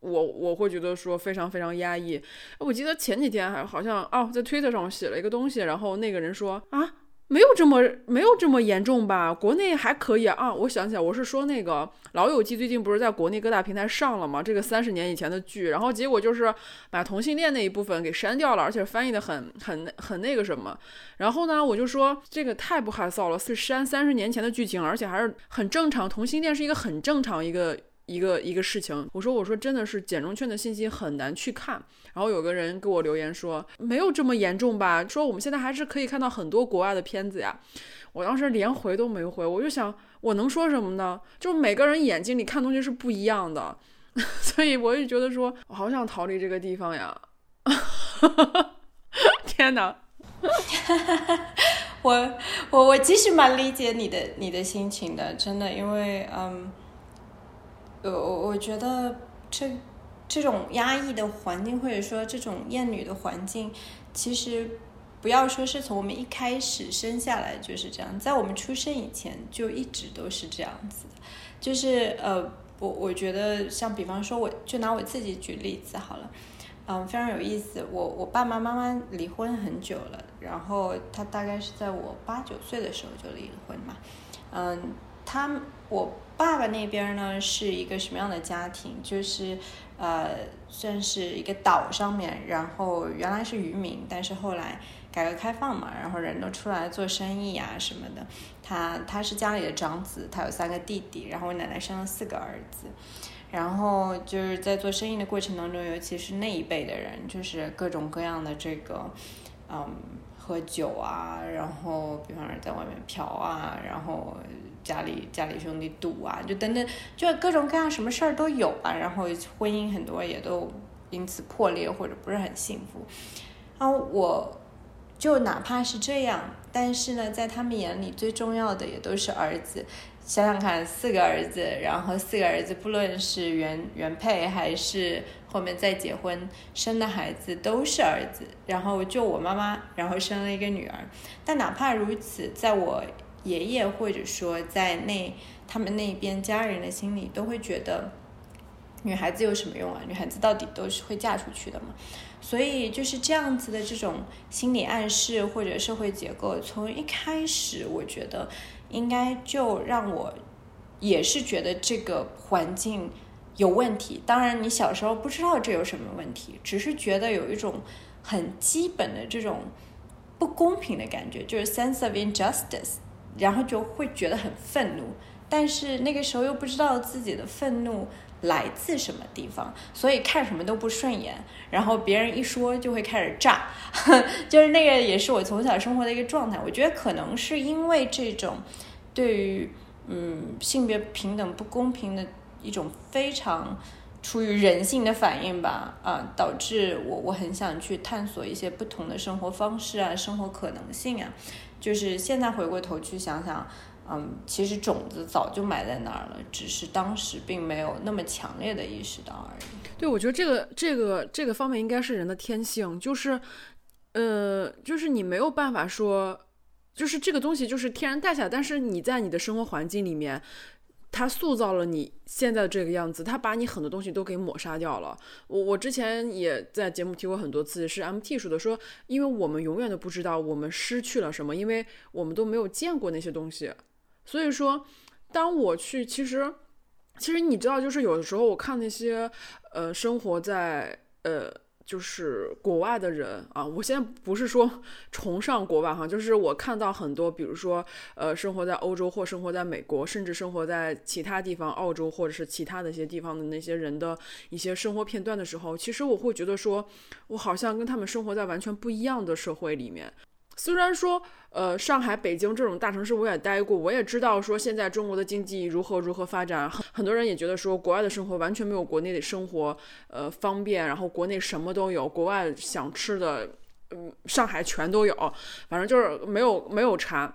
我我会觉得说非常非常压抑。我记得前几天还好像哦，在推特上我写了一个东西，然后那个人说啊。没有这么没有这么严重吧？国内还可以啊。我想起来，我是说那个《老友记》最近不是在国内各大平台上了吗？这个三十年以前的剧，然后结果就是把同性恋那一部分给删掉了，而且翻译的很很很那个什么。然后呢，我就说这个太不害臊了，是删三十年前的剧情，而且还是很正常。同性恋是一个很正常一个。一个一个事情，我说我说真的是简中券的信息很难去看，然后有个人给我留言说没有这么严重吧，说我们现在还是可以看到很多国外的片子呀，我当时连回都没回，我就想我能说什么呢？就每个人眼睛里看东西是不一样的，*laughs* 所以我就觉得说我好想逃离这个地方呀，*laughs* 天哪，*laughs* 我我我其实蛮理解你的你的心情的，真的，因为嗯。我我觉得这这种压抑的环境，或者说这种厌女的环境，其实不要说是从我们一开始生下来就是这样，在我们出生以前就一直都是这样子。就是呃，我我觉得像比方说，我就拿我自己举例子好了，嗯，非常有意思。我我爸爸妈妈离婚很久了，然后他大概是在我八九岁的时候就离婚嘛，嗯，他我。爸爸那边呢是一个什么样的家庭？就是，呃，算是一个岛上面，然后原来是渔民，但是后来改革开放嘛，然后人都出来做生意啊什么的。他他是家里的长子，他有三个弟弟，然后我奶奶生了四个儿子。然后就是在做生意的过程当中，尤其是那一辈的人，就是各种各样的这个，嗯，喝酒啊，然后比方说在外面嫖啊，然后家里家里兄弟赌啊，就等等，就各种各样什么事儿都有吧。然后婚姻很多也都因此破裂或者不是很幸福。然后我就哪怕是这样，但是呢，在他们眼里最重要的也都是儿子。想想看，四个儿子，然后四个儿子，不论是原原配还是后面再结婚生的孩子，都是儿子。然后就我妈妈，然后生了一个女儿。但哪怕如此，在我爷爷或者说在那他们那边家人的心里，都会觉得女孩子有什么用啊？女孩子到底都是会嫁出去的嘛？所以就是这样子的这种心理暗示或者社会结构，从一开始我觉得。应该就让我也是觉得这个环境有问题。当然，你小时候不知道这有什么问题，只是觉得有一种很基本的这种不公平的感觉，就是 sense of injustice，然后就会觉得很愤怒。但是那个时候又不知道自己的愤怒来自什么地方，所以看什么都不顺眼。然后别人一说就会开始炸，*laughs* 就是那个也是我从小生活的一个状态。我觉得可能是因为这种对于嗯性别平等不公平的一种非常出于人性的反应吧，啊，导致我我很想去探索一些不同的生活方式啊，生活可能性啊。就是现在回过头去想想。嗯，其实种子早就埋在那儿了，只是当时并没有那么强烈的意识到而已。对，我觉得这个这个这个方面应该是人的天性，就是，呃，就是你没有办法说，就是这个东西就是天然带下来，但是你在你的生活环境里面，他塑造了你现在的这个样子，他把你很多东西都给抹杀掉了。我我之前也在节目提过很多次，是 MT 说的，说因为我们永远都不知道我们失去了什么，因为我们都没有见过那些东西。所以说，当我去，其实，其实你知道，就是有的时候我看那些，呃，生活在呃，就是国外的人啊，我现在不是说 *laughs* 崇尚国外哈，就是我看到很多，比如说，呃，生活在欧洲或生活在美国，甚至生活在其他地方，澳洲或者是其他的一些地方的那些人的一些生活片段的时候，其实我会觉得说，我好像跟他们生活在完全不一样的社会里面。虽然说，呃，上海、北京这种大城市我也待过，我也知道说现在中国的经济如何如何发展。很很多人也觉得说国外的生活完全没有国内的生活，呃，方便。然后国内什么都有，国外想吃的，嗯，上海全都有，反正就是没有没有差。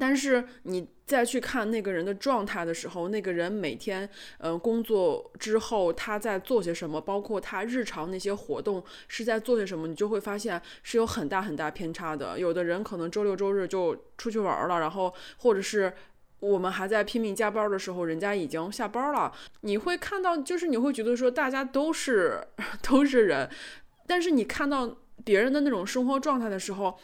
但是你再去看那个人的状态的时候，那个人每天，呃，工作之后他在做些什么，包括他日常那些活动是在做些什么，你就会发现是有很大很大偏差的。有的人可能周六周日就出去玩了，然后或者是我们还在拼命加班的时候，人家已经下班了。你会看到，就是你会觉得说大家都是 *laughs* 都是人，但是你看到别人的那种生活状态的时候。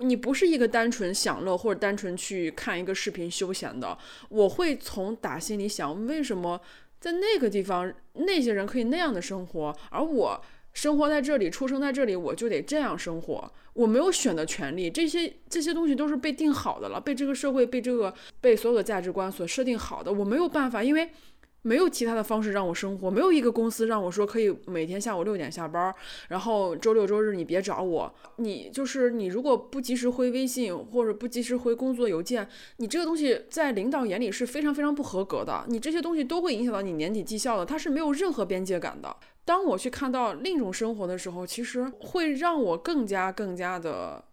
你不是一个单纯享乐或者单纯去看一个视频休闲的，我会从打心里想，为什么在那个地方那些人可以那样的生活，而我生活在这里，出生在这里，我就得这样生活，我没有选的权利，这些这些东西都是被定好的了，被这个社会被这个被所有的价值观所设定好的，我没有办法，因为。没有其他的方式让我生活，没有一个公司让我说可以每天下午六点下班，然后周六周日你别找我。你就是你，如果不及时回微信或者不及时回工作邮件，你这个东西在领导眼里是非常非常不合格的。你这些东西都会影响到你年底绩效的，它是没有任何边界感的。当我去看到另一种生活的时候，其实会让我更加更加的，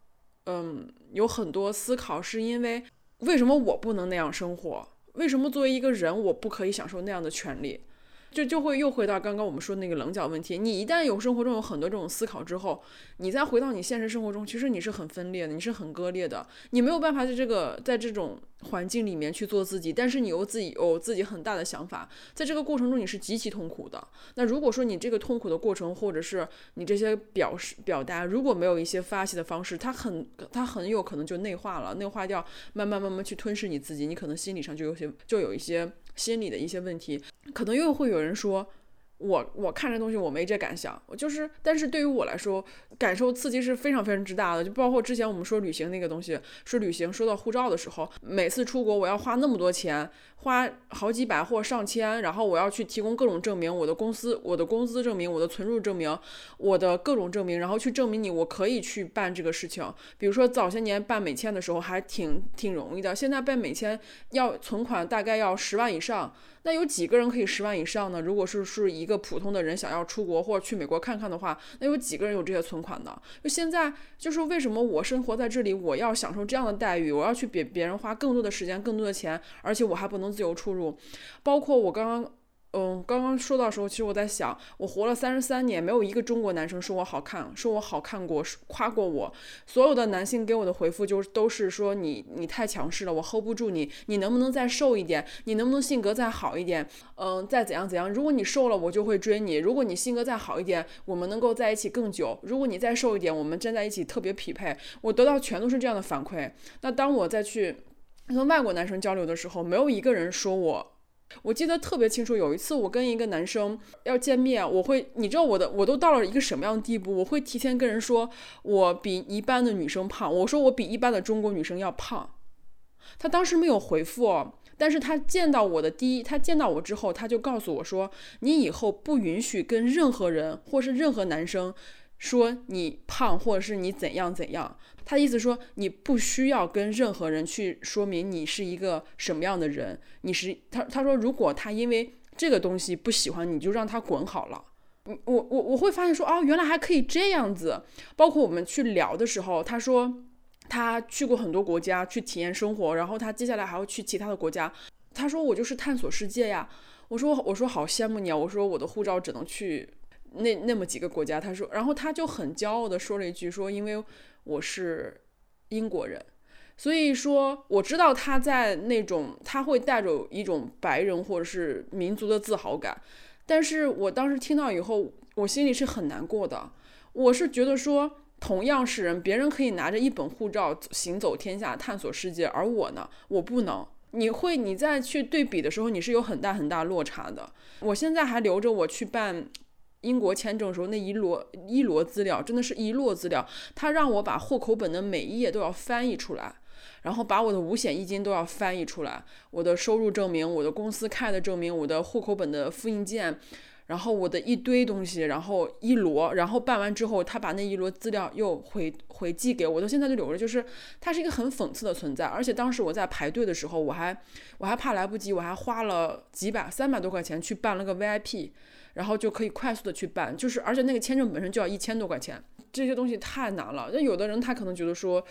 嗯，有很多思考，是因为为什么我不能那样生活？为什么作为一个人，我不可以享受那样的权利？就就会又回到刚刚我们说那个棱角问题。你一旦有生活中有很多这种思考之后，你再回到你现实生活中，其实你是很分裂的，你是很割裂的，你没有办法在这个在这种环境里面去做自己，但是你又自己有自己很大的想法，在这个过程中你是极其痛苦的。那如果说你这个痛苦的过程，或者是你这些表示表达，如果没有一些发泄的方式，它很它很有可能就内化了，内化掉，慢慢慢慢去吞噬你自己，你可能心理上就有些就有一些。心理的一些问题，可能又会有人说，我我看这东西我没这感想，我就是，但是对于我来说，感受刺激是非常非常之大的。就包括之前我们说旅行那个东西，说旅行说到护照的时候，每次出国我要花那么多钱，花好几百或上千，然后我要去提供各种证明，我的公司、我的工资证明、我的存入证明、我的各种证明，然后去证明你我可以去办这个事情。比如说早些年办美签的时候还挺挺容易的，现在办美签要存款大概要十万以上。那有几个人可以十万以上呢？如果是是一个普通的人想要出国或者去美国看看的话，那有几个人有这些存款呢？就现在就是为什么我生活在这里，我要享受这样的待遇，我要去比别人花更多的时间、更多的钱，而且我还不能自由出入，包括我刚刚。嗯，刚刚说到时候，其实我在想，我活了三十三年，没有一个中国男生说我好看，说我好看过，夸过我。所有的男性给我的回复就都是说你你太强势了，我 hold 不住你，你能不能再瘦一点？你能不能性格再好一点？嗯，再怎样怎样？如果你瘦了，我就会追你；如果你性格再好一点，我们能够在一起更久；如果你再瘦一点，我们站在一起特别匹配。我得到全都是这样的反馈。那当我再去跟外国男生交流的时候，没有一个人说我。我记得特别清楚，有一次我跟一个男生要见面，我会，你知道我的，我都到了一个什么样的地步？我会提前跟人说，我比一般的女生胖，我说我比一般的中国女生要胖。他当时没有回复，但是他见到我的第一，他见到我之后，他就告诉我说，你以后不允许跟任何人或是任何男生。说你胖，或者是你怎样怎样，他的意思说你不需要跟任何人去说明你是一个什么样的人，你是他他说如果他因为这个东西不喜欢你，就让他滚好了。我我我会发现说哦，原来还可以这样子。包括我们去聊的时候，他说他去过很多国家去体验生活，然后他接下来还要去其他的国家。他说我就是探索世界呀。我说我说好羡慕你啊。我说我的护照只能去。那那么几个国家，他说，然后他就很骄傲的说了一句，说因为我是英国人，所以说我知道他在那种他会带着一种白人或者是民族的自豪感，但是我当时听到以后，我心里是很难过的，我是觉得说同样是人，别人可以拿着一本护照行走天下探索世界，而我呢，我不能。你会你在去对比的时候，你是有很大很大落差的。我现在还留着我去办。英国签证时候那一摞一摞资料，真的是一摞资料。他让我把户口本的每一页都要翻译出来，然后把我的五险一金都要翻译出来，我的收入证明、我的公司开的证明、我的户口本的复印件，然后我的一堆东西，然后一摞，然后办完之后，他把那一摞资料又回回寄给我，到现在就留着。就是它是一个很讽刺的存在。而且当时我在排队的时候，我还我还怕来不及，我还花了几百三百多块钱去办了个 VIP。然后就可以快速的去办，就是而且那个签证本身就要一千多块钱，这些东西太难了。那有的人他可能觉得说，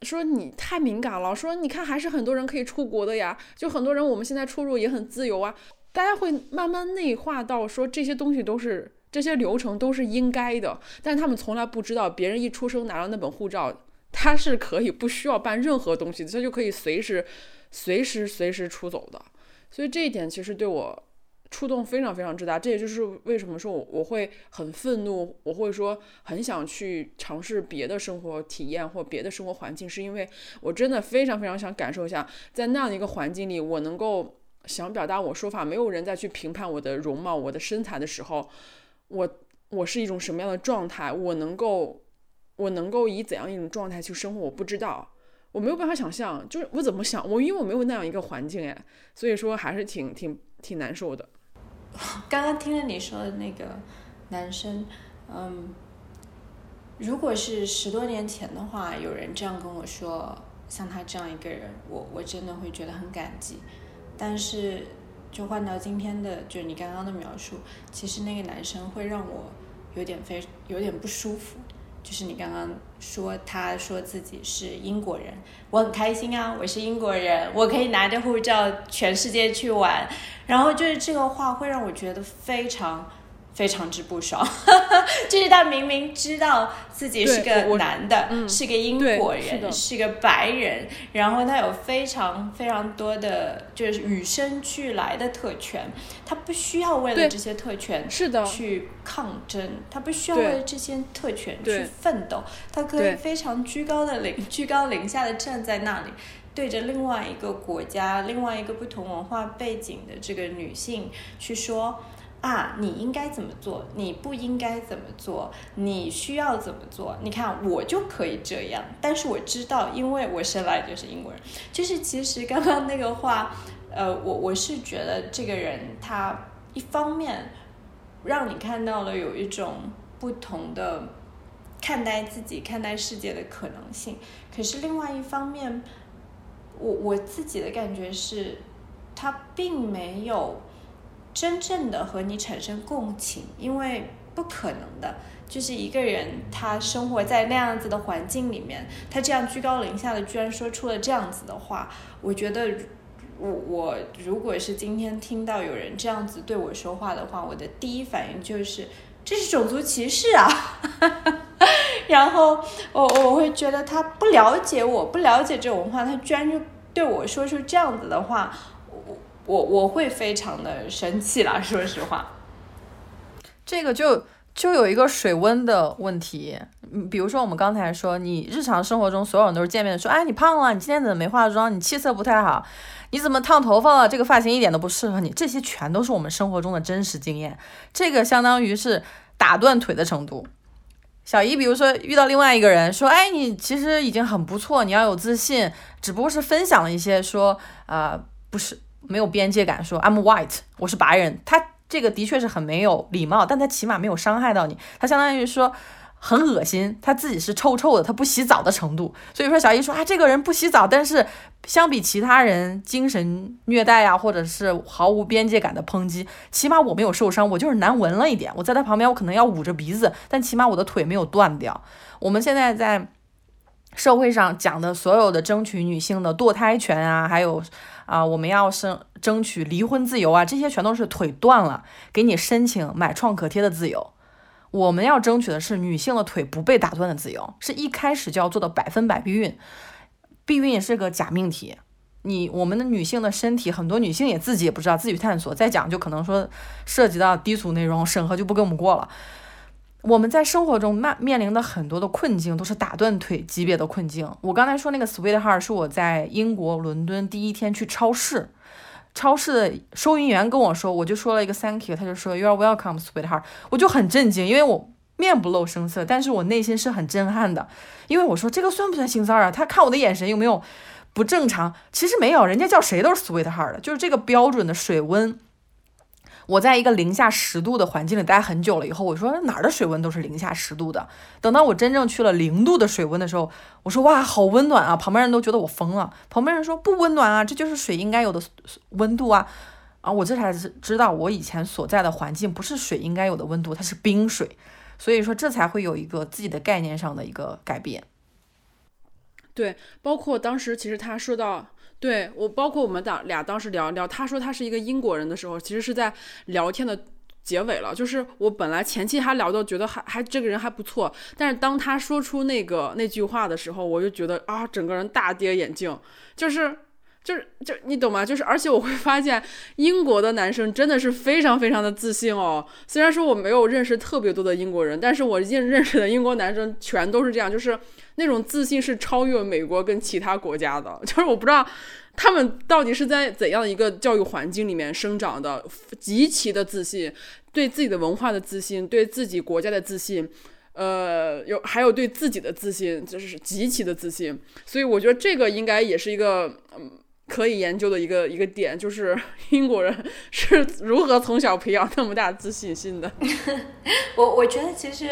说你太敏感了，说你看还是很多人可以出国的呀，就很多人我们现在出入也很自由啊。大家会慢慢内化到说这些东西都是这些流程都是应该的，但他们从来不知道别人一出生拿到那本护照，他是可以不需要办任何东西，他就可以随时随时随时出走的。所以这一点其实对我。触动非常非常之大，这也就是为什么说我我会很愤怒，我会说很想去尝试别的生活体验或别的生活环境，是因为我真的非常非常想感受一下，在那样的一个环境里，我能够想表达我说法，没有人再去评判我的容貌、我的身材的时候，我我是一种什么样的状态？我能够我能够以怎样一种状态去生活？我不知道，我没有办法想象，就是我怎么想，我因为我没有那样一个环境哎，所以说还是挺挺挺难受的。*laughs* 刚刚听了你说的那个男生，嗯，如果是十多年前的话，有人这样跟我说，像他这样一个人，我我真的会觉得很感激。但是，就换到今天的，就是你刚刚的描述，其实那个男生会让我有点非有点不舒服。就是你刚刚说，他说自己是英国人，我很开心啊，我是英国人，我可以拿着护照全世界去玩，然后就是这个话会让我觉得非常。非常之不爽，*laughs* 就是他明明知道自己是个男的，是个英国人，是个白人，然后他有非常非常多的就是与生俱来的特权，他不需要为了这些特权是的。去抗争，他不需要为了这些特权去奋斗，他可以非常居高的临 *laughs* 居高临下的站在那里，对着另外一个国家、另外一个不同文化背景的这个女性去说。啊，你应该怎么做，你不应该怎么做，你需要怎么做？你看我就可以这样，但是我知道，因为我生来就是英国人，就是其实刚刚那个话，呃，我我是觉得这个人他一方面让你看到了有一种不同的看待自己、看待世界的可能性，可是另外一方面。我我自己的感觉是，他并没有真正的和你产生共情，因为不可能的。就是一个人，他生活在那样子的环境里面，他这样居高临下的居然说出了这样子的话，我觉得，我我如果是今天听到有人这样子对我说话的话，我的第一反应就是这是种族歧视啊。*laughs* 然后我我会觉得他不了解我，不了解这种文化，他居然就对我说出这样子的话，我我会非常的生气啦，说实话。这个就就有一个水温的问题，嗯，比如说我们刚才说，你日常生活中所有人都是见面说，哎，你胖了，你今天怎么没化妆？你气色不太好，你怎么烫头发了？这个发型一点都不适合你。这些全都是我们生活中的真实经验，这个相当于是打断腿的程度。小姨，比如说遇到另外一个人，说，哎，你其实已经很不错，你要有自信，只不过是分享了一些，说，啊，不是没有边界感，说 I'm white，我是白人，他这个的确是很没有礼貌，但他起码没有伤害到你，他相当于说。很恶心，他自己是臭臭的，他不洗澡的程度。所以说小姨说啊，这个人不洗澡，但是相比其他人精神虐待啊，或者是毫无边界感的抨击，起码我没有受伤，我就是难闻了一点。我在他旁边，我可能要捂着鼻子，但起码我的腿没有断掉。我们现在在社会上讲的所有的争取女性的堕胎权啊，还有啊，我们要生争取离婚自由啊，这些全都是腿断了给你申请买创可贴的自由。我们要争取的是女性的腿不被打断的自由，是一开始就要做到百分百避孕。避孕是个假命题，你我们的女性的身体，很多女性也自己也不知道，自己探索。再讲就可能说涉及到低俗内容，审核就不给我们过了。我们在生活中面面临的很多的困境都是打断腿级别的困境。我刚才说那个 sweetheart 是我在英国伦敦第一天去超市。超市的收银员跟我说，我就说了一个 thank you，他就说 you are welcome, sweetheart。我就很震惊，因为我面不露声色，但是我内心是很震撼的，因为我说这个算不算性骚扰？他看我的眼神有没有不正常？其实没有，人家叫谁都是 sweetheart 的，就是这个标准的水温。我在一个零下十度的环境里待很久了以后，我说哪儿的水温都是零下十度的。等到我真正去了零度的水温的时候，我说哇，好温暖啊！旁边人都觉得我疯了。旁边人说不温暖啊，这就是水应该有的温度啊。啊，我这才是知道我以前所在的环境不是水应该有的温度，它是冰水。所以说这才会有一个自己的概念上的一个改变。对，包括当时其实他说到。对我，包括我们俩俩当时聊聊，他说他是一个英国人的时候，其实是在聊天的结尾了。就是我本来前期还聊到觉得还还这个人还不错，但是当他说出那个那句话的时候，我就觉得啊，整个人大跌眼镜，就是。就是就你懂吗？就是而且我会发现英国的男生真的是非常非常的自信哦。虽然说我没有认识特别多的英国人，但是我认认识的英国男生全都是这样，就是那种自信是超越美国跟其他国家的。*laughs* 就是我不知道他们到底是在怎样一个教育环境里面生长的，极其的自信，对自己的文化的自信，对自己国家的自信，呃，有还有对自己的自信，就是极其的自信。所以我觉得这个应该也是一个嗯。可以研究的一个一个点就是 *laughs* 英国人是如何从小培养那么大自信心的。*laughs* 我我觉得其实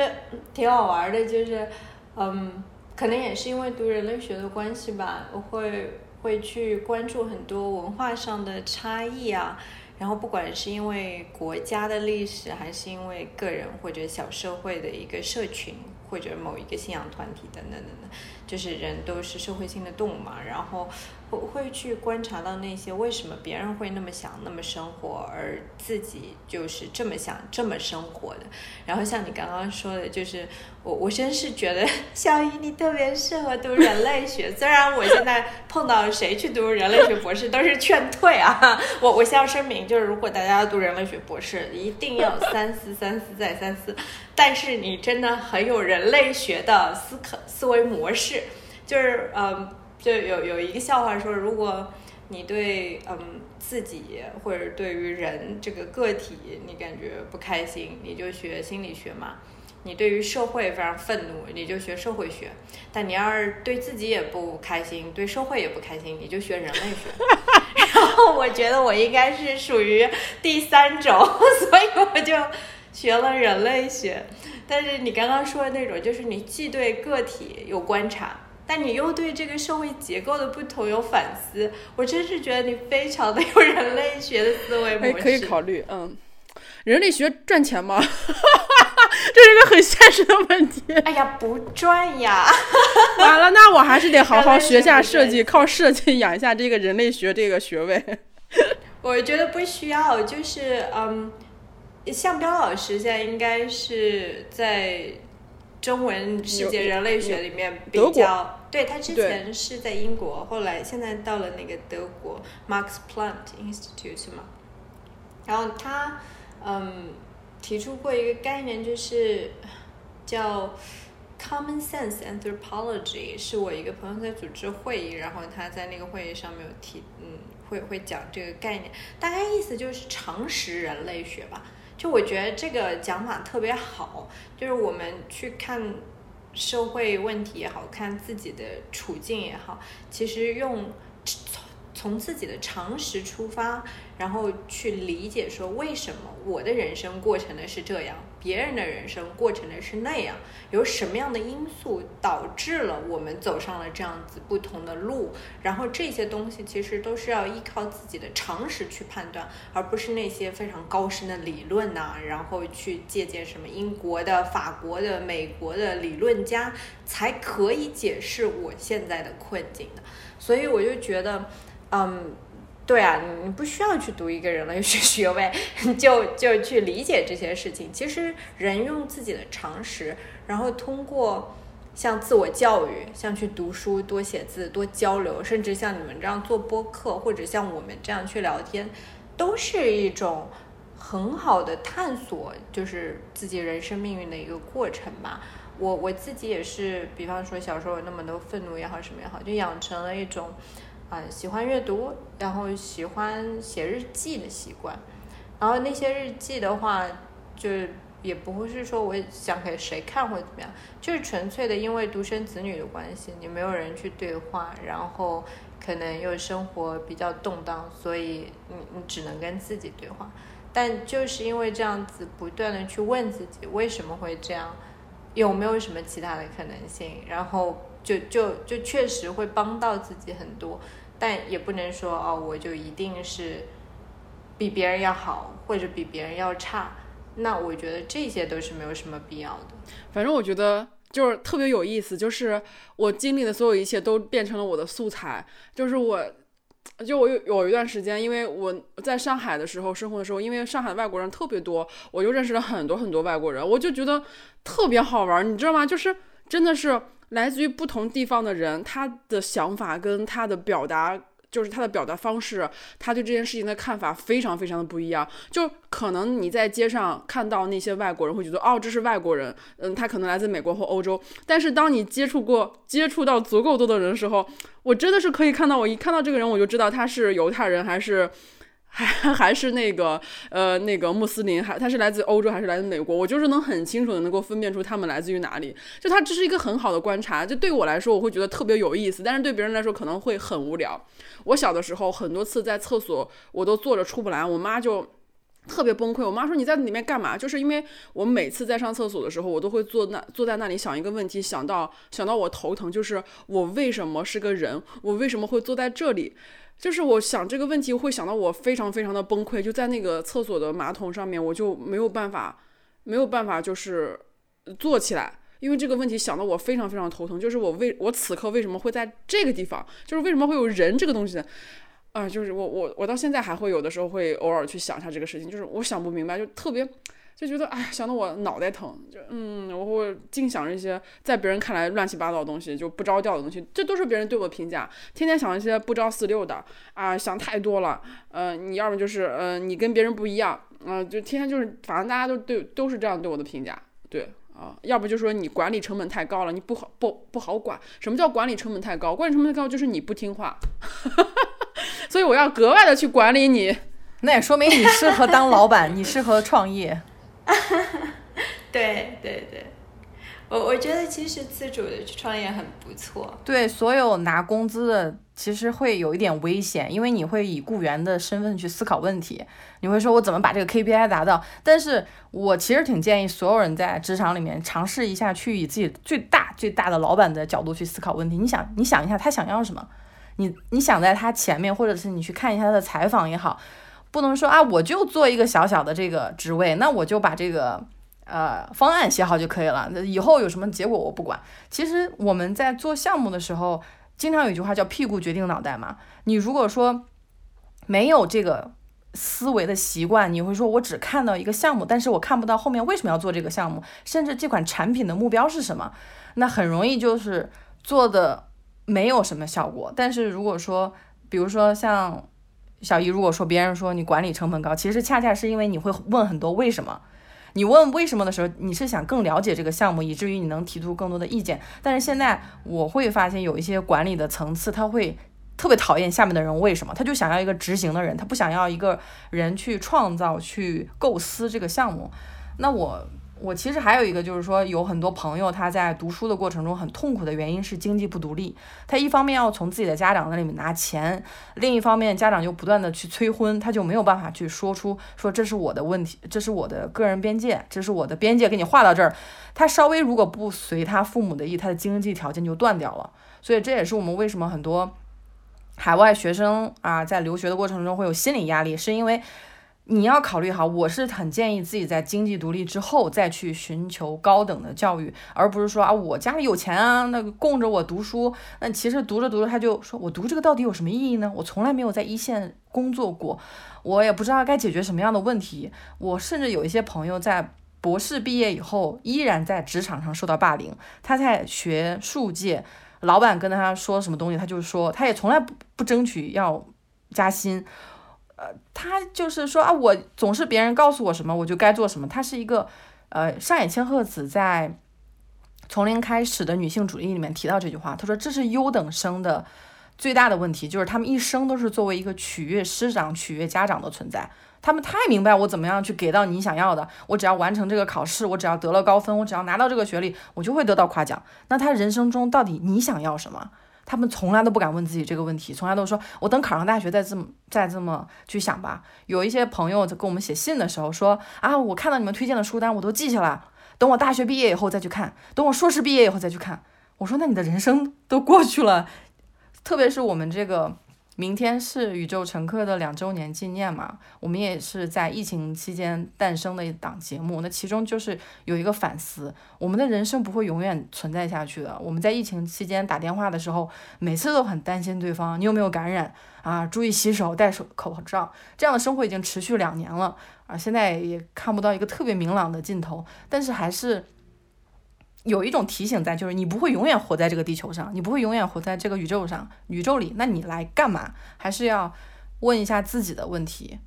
挺好玩的，就是嗯，可能也是因为读人类学的关系吧，我会会去关注很多文化上的差异啊。然后不管是因为国家的历史，还是因为个人或者小社会的一个社群，或者某一个信仰团体等等等等，就是人都是社会性的动物嘛，然后。会会去观察到那些为什么别人会那么想那么生活，而自己就是这么想这么生活的。然后像你刚刚说的，就是我我真是觉得 *laughs* 小姨你特别适合读人类学。虽然我现在碰到谁去读人类学博士都是劝退啊。*laughs* 我我先要声明，就是如果大家要读人类学博士，一定要三思三思再三思。但是你真的很有人类学的思考思维模式，就是嗯。就有有一个笑话说，如果你对嗯自己或者对于人这个个体你感觉不开心，你就学心理学嘛。你对于社会非常愤怒，你就学社会学；但你要是对自己也不开心，对社会也不开心，你就学人类学。*laughs* 然后我觉得我应该是属于第三种，所以我就学了人类学。但是你刚刚说的那种，就是你既对个体有观察，但你又对这个社会结构的不同有反思。我真是觉得你非常的有人类学的思维模式。可以考虑，嗯。人类学赚钱吗？*laughs* 这是一个很现实的问题。哎呀，不赚呀！*laughs* 完了，那我还是得好好学下设计，靠设计养一下这个人类学这个学位。*laughs* 我觉得不需要，就是嗯，向彪老师现在应该是在中文世界人类学里面比较，对他之前是在英国，后来现在到了那个德国 Max Planck Institute 嘛，然后他。嗯，提出过一个概念，就是叫 common sense anthropology，是我一个朋友在组织会议，然后他在那个会议上面有提，嗯，会会讲这个概念，大概意思就是常识人类学吧。就我觉得这个讲法特别好，就是我们去看社会问题也好看自己的处境也好，其实用从从自己的常识出发。然后去理解说，为什么我的人生过程的是这样，别人的人生过程的是那样，有什么样的因素导致了我们走上了这样子不同的路？然后这些东西其实都是要依靠自己的常识去判断，而不是那些非常高深的理论呐，然后去借鉴什么英国的、法国的、美国的理论家才可以解释我现在的困境的。所以我就觉得，嗯。对啊，你不需要去读一个人类学学位，就就去理解这些事情。其实人用自己的常识，然后通过像自我教育，像去读书、多写字、多交流，甚至像你们这样做播客，或者像我们这样去聊天，都是一种很好的探索，就是自己人生命运的一个过程吧。我我自己也是，比方说小时候有那么多愤怒也好，什么也好，就养成了一种。啊，喜欢阅读，然后喜欢写日记的习惯，然后那些日记的话，就也不会是说我想给谁看或者怎么样，就是纯粹的因为独生子女的关系，你没有人去对话，然后可能又生活比较动荡，所以你你只能跟自己对话。但就是因为这样子，不断的去问自己为什么会这样，有没有什么其他的可能性，然后就就就确实会帮到自己很多。但也不能说哦，我就一定是比别人要好，或者比别人要差。那我觉得这些都是没有什么必要的。反正我觉得就是特别有意思，就是我经历的所有一切都变成了我的素材。就是我，就我有有一段时间，因为我在上海的时候生活的时候，因为上海外国人特别多，我就认识了很多很多外国人，我就觉得特别好玩，你知道吗？就是真的是。来自于不同地方的人，他的想法跟他的表达，就是他的表达方式，他对这件事情的看法非常非常的不一样。就可能你在街上看到那些外国人，会觉得哦，这是外国人，嗯，他可能来自美国或欧洲。但是当你接触过、接触到足够多的人的时候，我真的是可以看到，我一看到这个人，我就知道他是犹太人还是。还 *laughs* 还是那个呃那个穆斯林，还他是来自欧洲还是来自美国？我就是能很清楚的能够分辨出他们来自于哪里。就他这是一个很好的观察，就对我来说我会觉得特别有意思，但是对别人来说可能会很无聊。我小的时候很多次在厕所我都坐着出不来，我妈就特别崩溃。我妈说你在里面干嘛？就是因为我每次在上厕所的时候，我都会坐那坐在那里想一个问题，想到想到我头疼，就是我为什么是个人？我为什么会坐在这里？就是我想这个问题，会想到我非常非常的崩溃，就在那个厕所的马桶上面，我就没有办法，没有办法就是坐起来，因为这个问题想到我非常非常头疼。就是我为我此刻为什么会在这个地方？就是为什么会有人这个东西呢？啊，就是我我我到现在还会有的时候会偶尔去想一下这个事情，就是我想不明白，就特别。就觉得哎，想得我脑袋疼，就嗯，我会净想一些在别人看来乱七八糟的东西，就不着调的东西，这都是别人对我评价。天天想一些不着四六的啊，想太多了。呃，你要么就是呃，你跟别人不一样，嗯，就天天就是，反正大家都对都是这样对我的评价，对啊，要不就说你管理成本太高了，你不好不不好管。什么叫管理成本太高？管理成本太高就是你不听话。*laughs* 所以我要格外的去管理你。那也说明你适合当老板，你适合创业。*laughs* 对对对，我我觉得其实自主的去创业很不错。对，所有拿工资的其实会有一点危险，因为你会以雇员的身份去思考问题，你会说我怎么把这个 KPI 达到？但是我其实挺建议所有人在职场里面尝试一下，去以自己最大最大的老板的角度去思考问题。你想，你想一下他想要什么？你你想在他前面，或者是你去看一下他的采访也好。不能说啊，我就做一个小小的这个职位，那我就把这个呃方案写好就可以了。以后有什么结果我不管。其实我们在做项目的时候，经常有一句话叫“屁股决定脑袋”嘛。你如果说没有这个思维的习惯，你会说我只看到一个项目，但是我看不到后面为什么要做这个项目，甚至这款产品的目标是什么，那很容易就是做的没有什么效果。但是如果说，比如说像。小姨，如果说别人说你管理成本高，其实恰恰是因为你会问很多为什么。你问为什么的时候，你是想更了解这个项目，以至于你能提出更多的意见。但是现在我会发现有一些管理的层次，他会特别讨厌下面的人为什么，他就想要一个执行的人，他不想要一个人去创造、去构思这个项目。那我。我其实还有一个，就是说有很多朋友他在读书的过程中很痛苦的原因是经济不独立。他一方面要从自己的家长那里面拿钱，另一方面家长又不断的去催婚，他就没有办法去说出说这是我的问题，这是我的个人边界，这是我的边界，给你画到这儿。他稍微如果不随他父母的意，他的经济条件就断掉了。所以这也是我们为什么很多海外学生啊在留学的过程中会有心理压力，是因为。你要考虑好，我是很建议自己在经济独立之后再去寻求高等的教育，而不是说啊，我家里有钱啊，那供着我读书。那其实读着读着，他就说我读这个到底有什么意义呢？我从来没有在一线工作过，我也不知道该解决什么样的问题。我甚至有一些朋友在博士毕业以后，依然在职场上受到霸凌。他在学术界，老板跟他说什么东西，他就说，他也从来不不争取要加薪。呃，他就是说啊，我总是别人告诉我什么，我就该做什么。他是一个，呃，上野千鹤子在《从零开始的女性主义》里面提到这句话，他说这是优等生的最大的问题，就是他们一生都是作为一个取悦师长、取悦家长的存在。他们太明白我怎么样去给到你想要的，我只要完成这个考试，我只要得了高分，我只要拿到这个学历，我就会得到夸奖。那他人生中到底你想要什么？他们从来都不敢问自己这个问题，从来都说我等考上大学再这么再这么去想吧。有一些朋友在给我们写信的时候说啊，我看到你们推荐的书单我都记下了，等我大学毕业以后再去看，等我硕士毕业以后再去看。我说那你的人生都过去了，特别是我们这个。明天是宇宙乘客的两周年纪念嘛？我们也是在疫情期间诞生的一档节目。那其中就是有一个反思，我们的人生不会永远存在下去的。我们在疫情期间打电话的时候，每次都很担心对方你有没有感染啊，注意洗手，戴手口罩。这样的生活已经持续两年了啊，现在也看不到一个特别明朗的尽头，但是还是。有一种提醒在，就是你不会永远活在这个地球上，你不会永远活在这个宇宙上，宇宙里，那你来干嘛？还是要问一下自己的问题。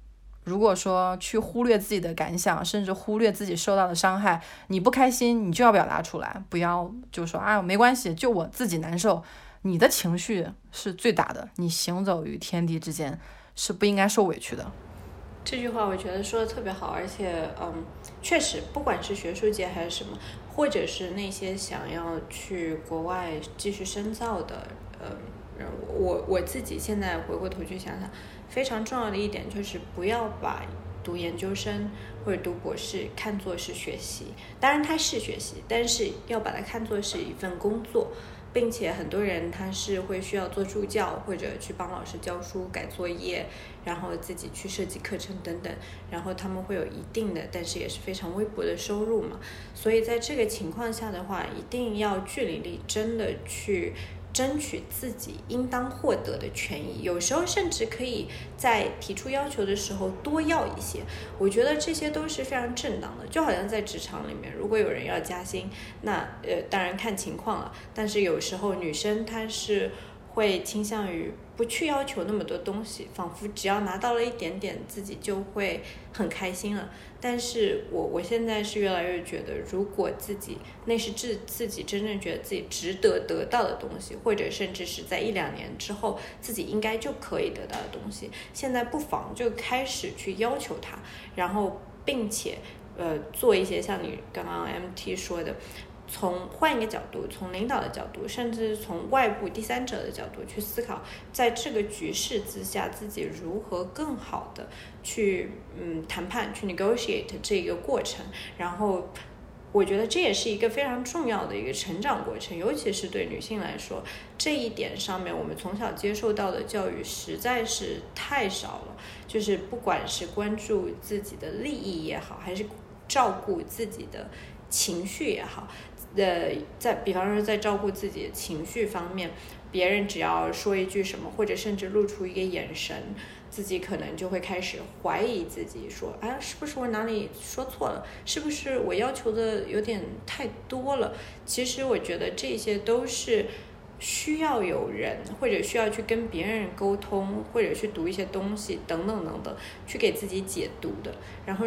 如果说去忽略自己的感想，甚至忽略自己受到的伤害，你不开心，你就要表达出来，不要就说啊没关系，就我自己难受。你的情绪是最大的，你行走于天地之间，是不应该受委屈的。这句话我觉得说的特别好，而且嗯，确实，不管是学术界还是什么。或者是那些想要去国外继续深造的，呃，我我自己现在回过头去想想，非常重要的一点就是不要把读研究生或者读博士看作是学习，当然它是学习，但是要把它看作是一份工作。并且很多人他是会需要做助教，或者去帮老师教书、改作业，然后自己去设计课程等等，然后他们会有一定的，但是也是非常微薄的收入嘛。所以在这个情况下的话，一定要据理力争的去。争取自己应当获得的权益，有时候甚至可以在提出要求的时候多要一些。我觉得这些都是非常正当的。就好像在职场里面，如果有人要加薪，那呃当然看情况了。但是有时候女生她是会倾向于不去要求那么多东西，仿佛只要拿到了一点点，自己就会很开心了。但是我我现在是越来越觉得，如果自己那是自自己真正觉得自己值得得到的东西，或者甚至是在一两年之后自己应该就可以得到的东西，现在不妨就开始去要求它，然后并且呃做一些像你刚刚 MT 说的。从换一个角度，从领导的角度，甚至从外部第三者的角度去思考，在这个局势之下，自己如何更好的去嗯谈判，去 negotiate 这个过程。然后，我觉得这也是一个非常重要的一个成长过程，尤其是对女性来说，这一点上面我们从小接受到的教育实在是太少了。就是不管是关注自己的利益也好，还是照顾自己的情绪也好。呃，在比方说在照顾自己情绪方面，别人只要说一句什么，或者甚至露出一个眼神，自己可能就会开始怀疑自己，说，哎，是不是我哪里说错了？是不是我要求的有点太多了？其实我觉得这些都是需要有人，或者需要去跟别人沟通，或者去读一些东西，等等等等，去给自己解读的。然后。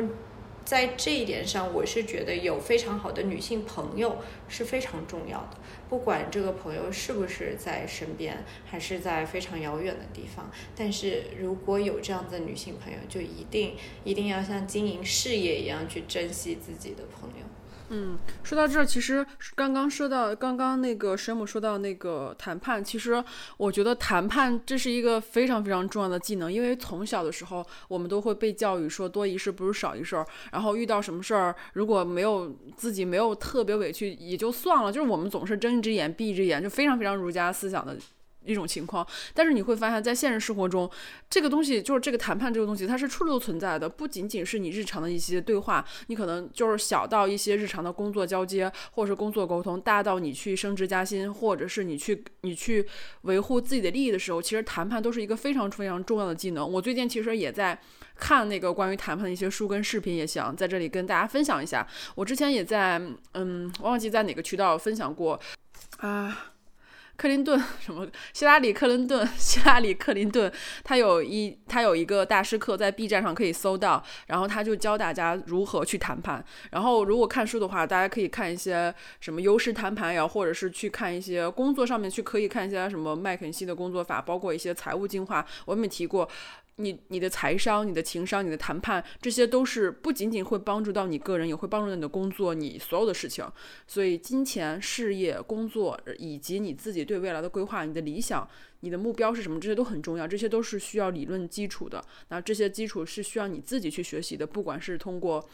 在这一点上，我是觉得有非常好的女性朋友是非常重要的。不管这个朋友是不是在身边，还是在非常遥远的地方，但是如果有这样的女性朋友，就一定一定要像经营事业一样去珍惜自己的朋友。嗯，说到这儿，其实刚刚说到，刚刚那个神母说到那个谈判，其实我觉得谈判这是一个非常非常重要的技能，因为从小的时候我们都会被教育说多一事不如少一事，然后遇到什么事儿如果没有自己没有特别委屈也就算了，就是我们总是睁一只眼闭一只眼，就非常非常儒家思想的。一种情况，但是你会发现在现实生活中，这个东西就是这个谈判这个东西，它是处处存在的，不仅仅是你日常的一些对话，你可能就是小到一些日常的工作交接，或者是工作沟通，大到你去升职加薪，或者是你去你去维护自己的利益的时候，其实谈判都是一个非常非常重要的技能。我最近其实也在看那个关于谈判的一些书跟视频，也想在这里跟大家分享一下。我之前也在嗯，忘记在哪个渠道分享过啊。克林顿 *laughs* 什么？希拉里·克林顿，*laughs* 希拉里·克林顿，他有一他有一个大师课，在 B 站上可以搜到，然后他就教大家如何去谈判。然后如果看书的话，大家可以看一些什么优势谈判呀，或者是去看一些工作上面去可以看一些什么麦肯锡的工作法，包括一些财务进化。我们提过。你你的财商、你的情商、你的谈判，这些都是不仅仅会帮助到你个人，也会帮助到你的工作，你所有的事情。所以，金钱、事业、工作以及你自己对未来的规划、你的理想、你的目标是什么，这些都很重要。这些都是需要理论基础的。那这些基础是需要你自己去学习的，不管是通过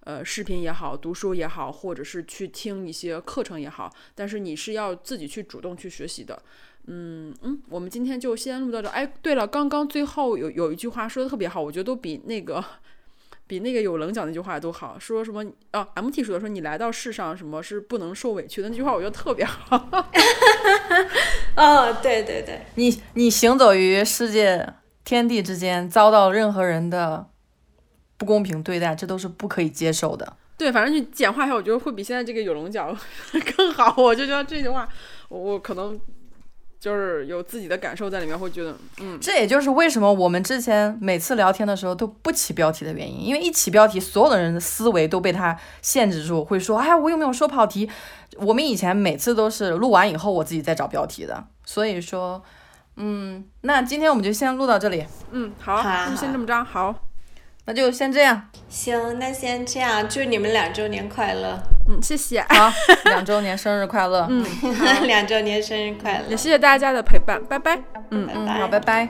呃视频也好、读书也好，或者是去听一些课程也好，但是你是要自己去主动去学习的。嗯嗯，我们今天就先录到这。哎，对了，刚刚最后有有一句话说的特别好，我觉得都比那个 *laughs* 比那个有棱角那句话都好。说什么啊？MT 说的说你来到世上什么是不能受委屈的那句话，我觉得特别好。*laughs* 哦，对对对，你你行走于世界天地之间，遭到任何人的不公平对待，这都是不可以接受的。对，反正就简化一下，我觉得会比现在这个有棱角 *laughs* 更好。我就觉得这句话，我我可能。就是有自己的感受在里面，会觉得，嗯，这也就是为什么我们之前每次聊天的时候都不起标题的原因，因为一起标题，所有的人的思维都被它限制住，会说，哎，我有没有说跑题？我们以前每次都是录完以后，我自己再找标题的，所以说，嗯，那今天我们就先录到这里，嗯，好，就先这么着，好。那就先这样，行，那先这样，祝你们两周年快乐，嗯，谢谢，好，两周年生日快乐，嗯，*laughs* 两周年生日快乐，也谢谢大家的陪伴，拜拜，嗯嗯，好，拜拜。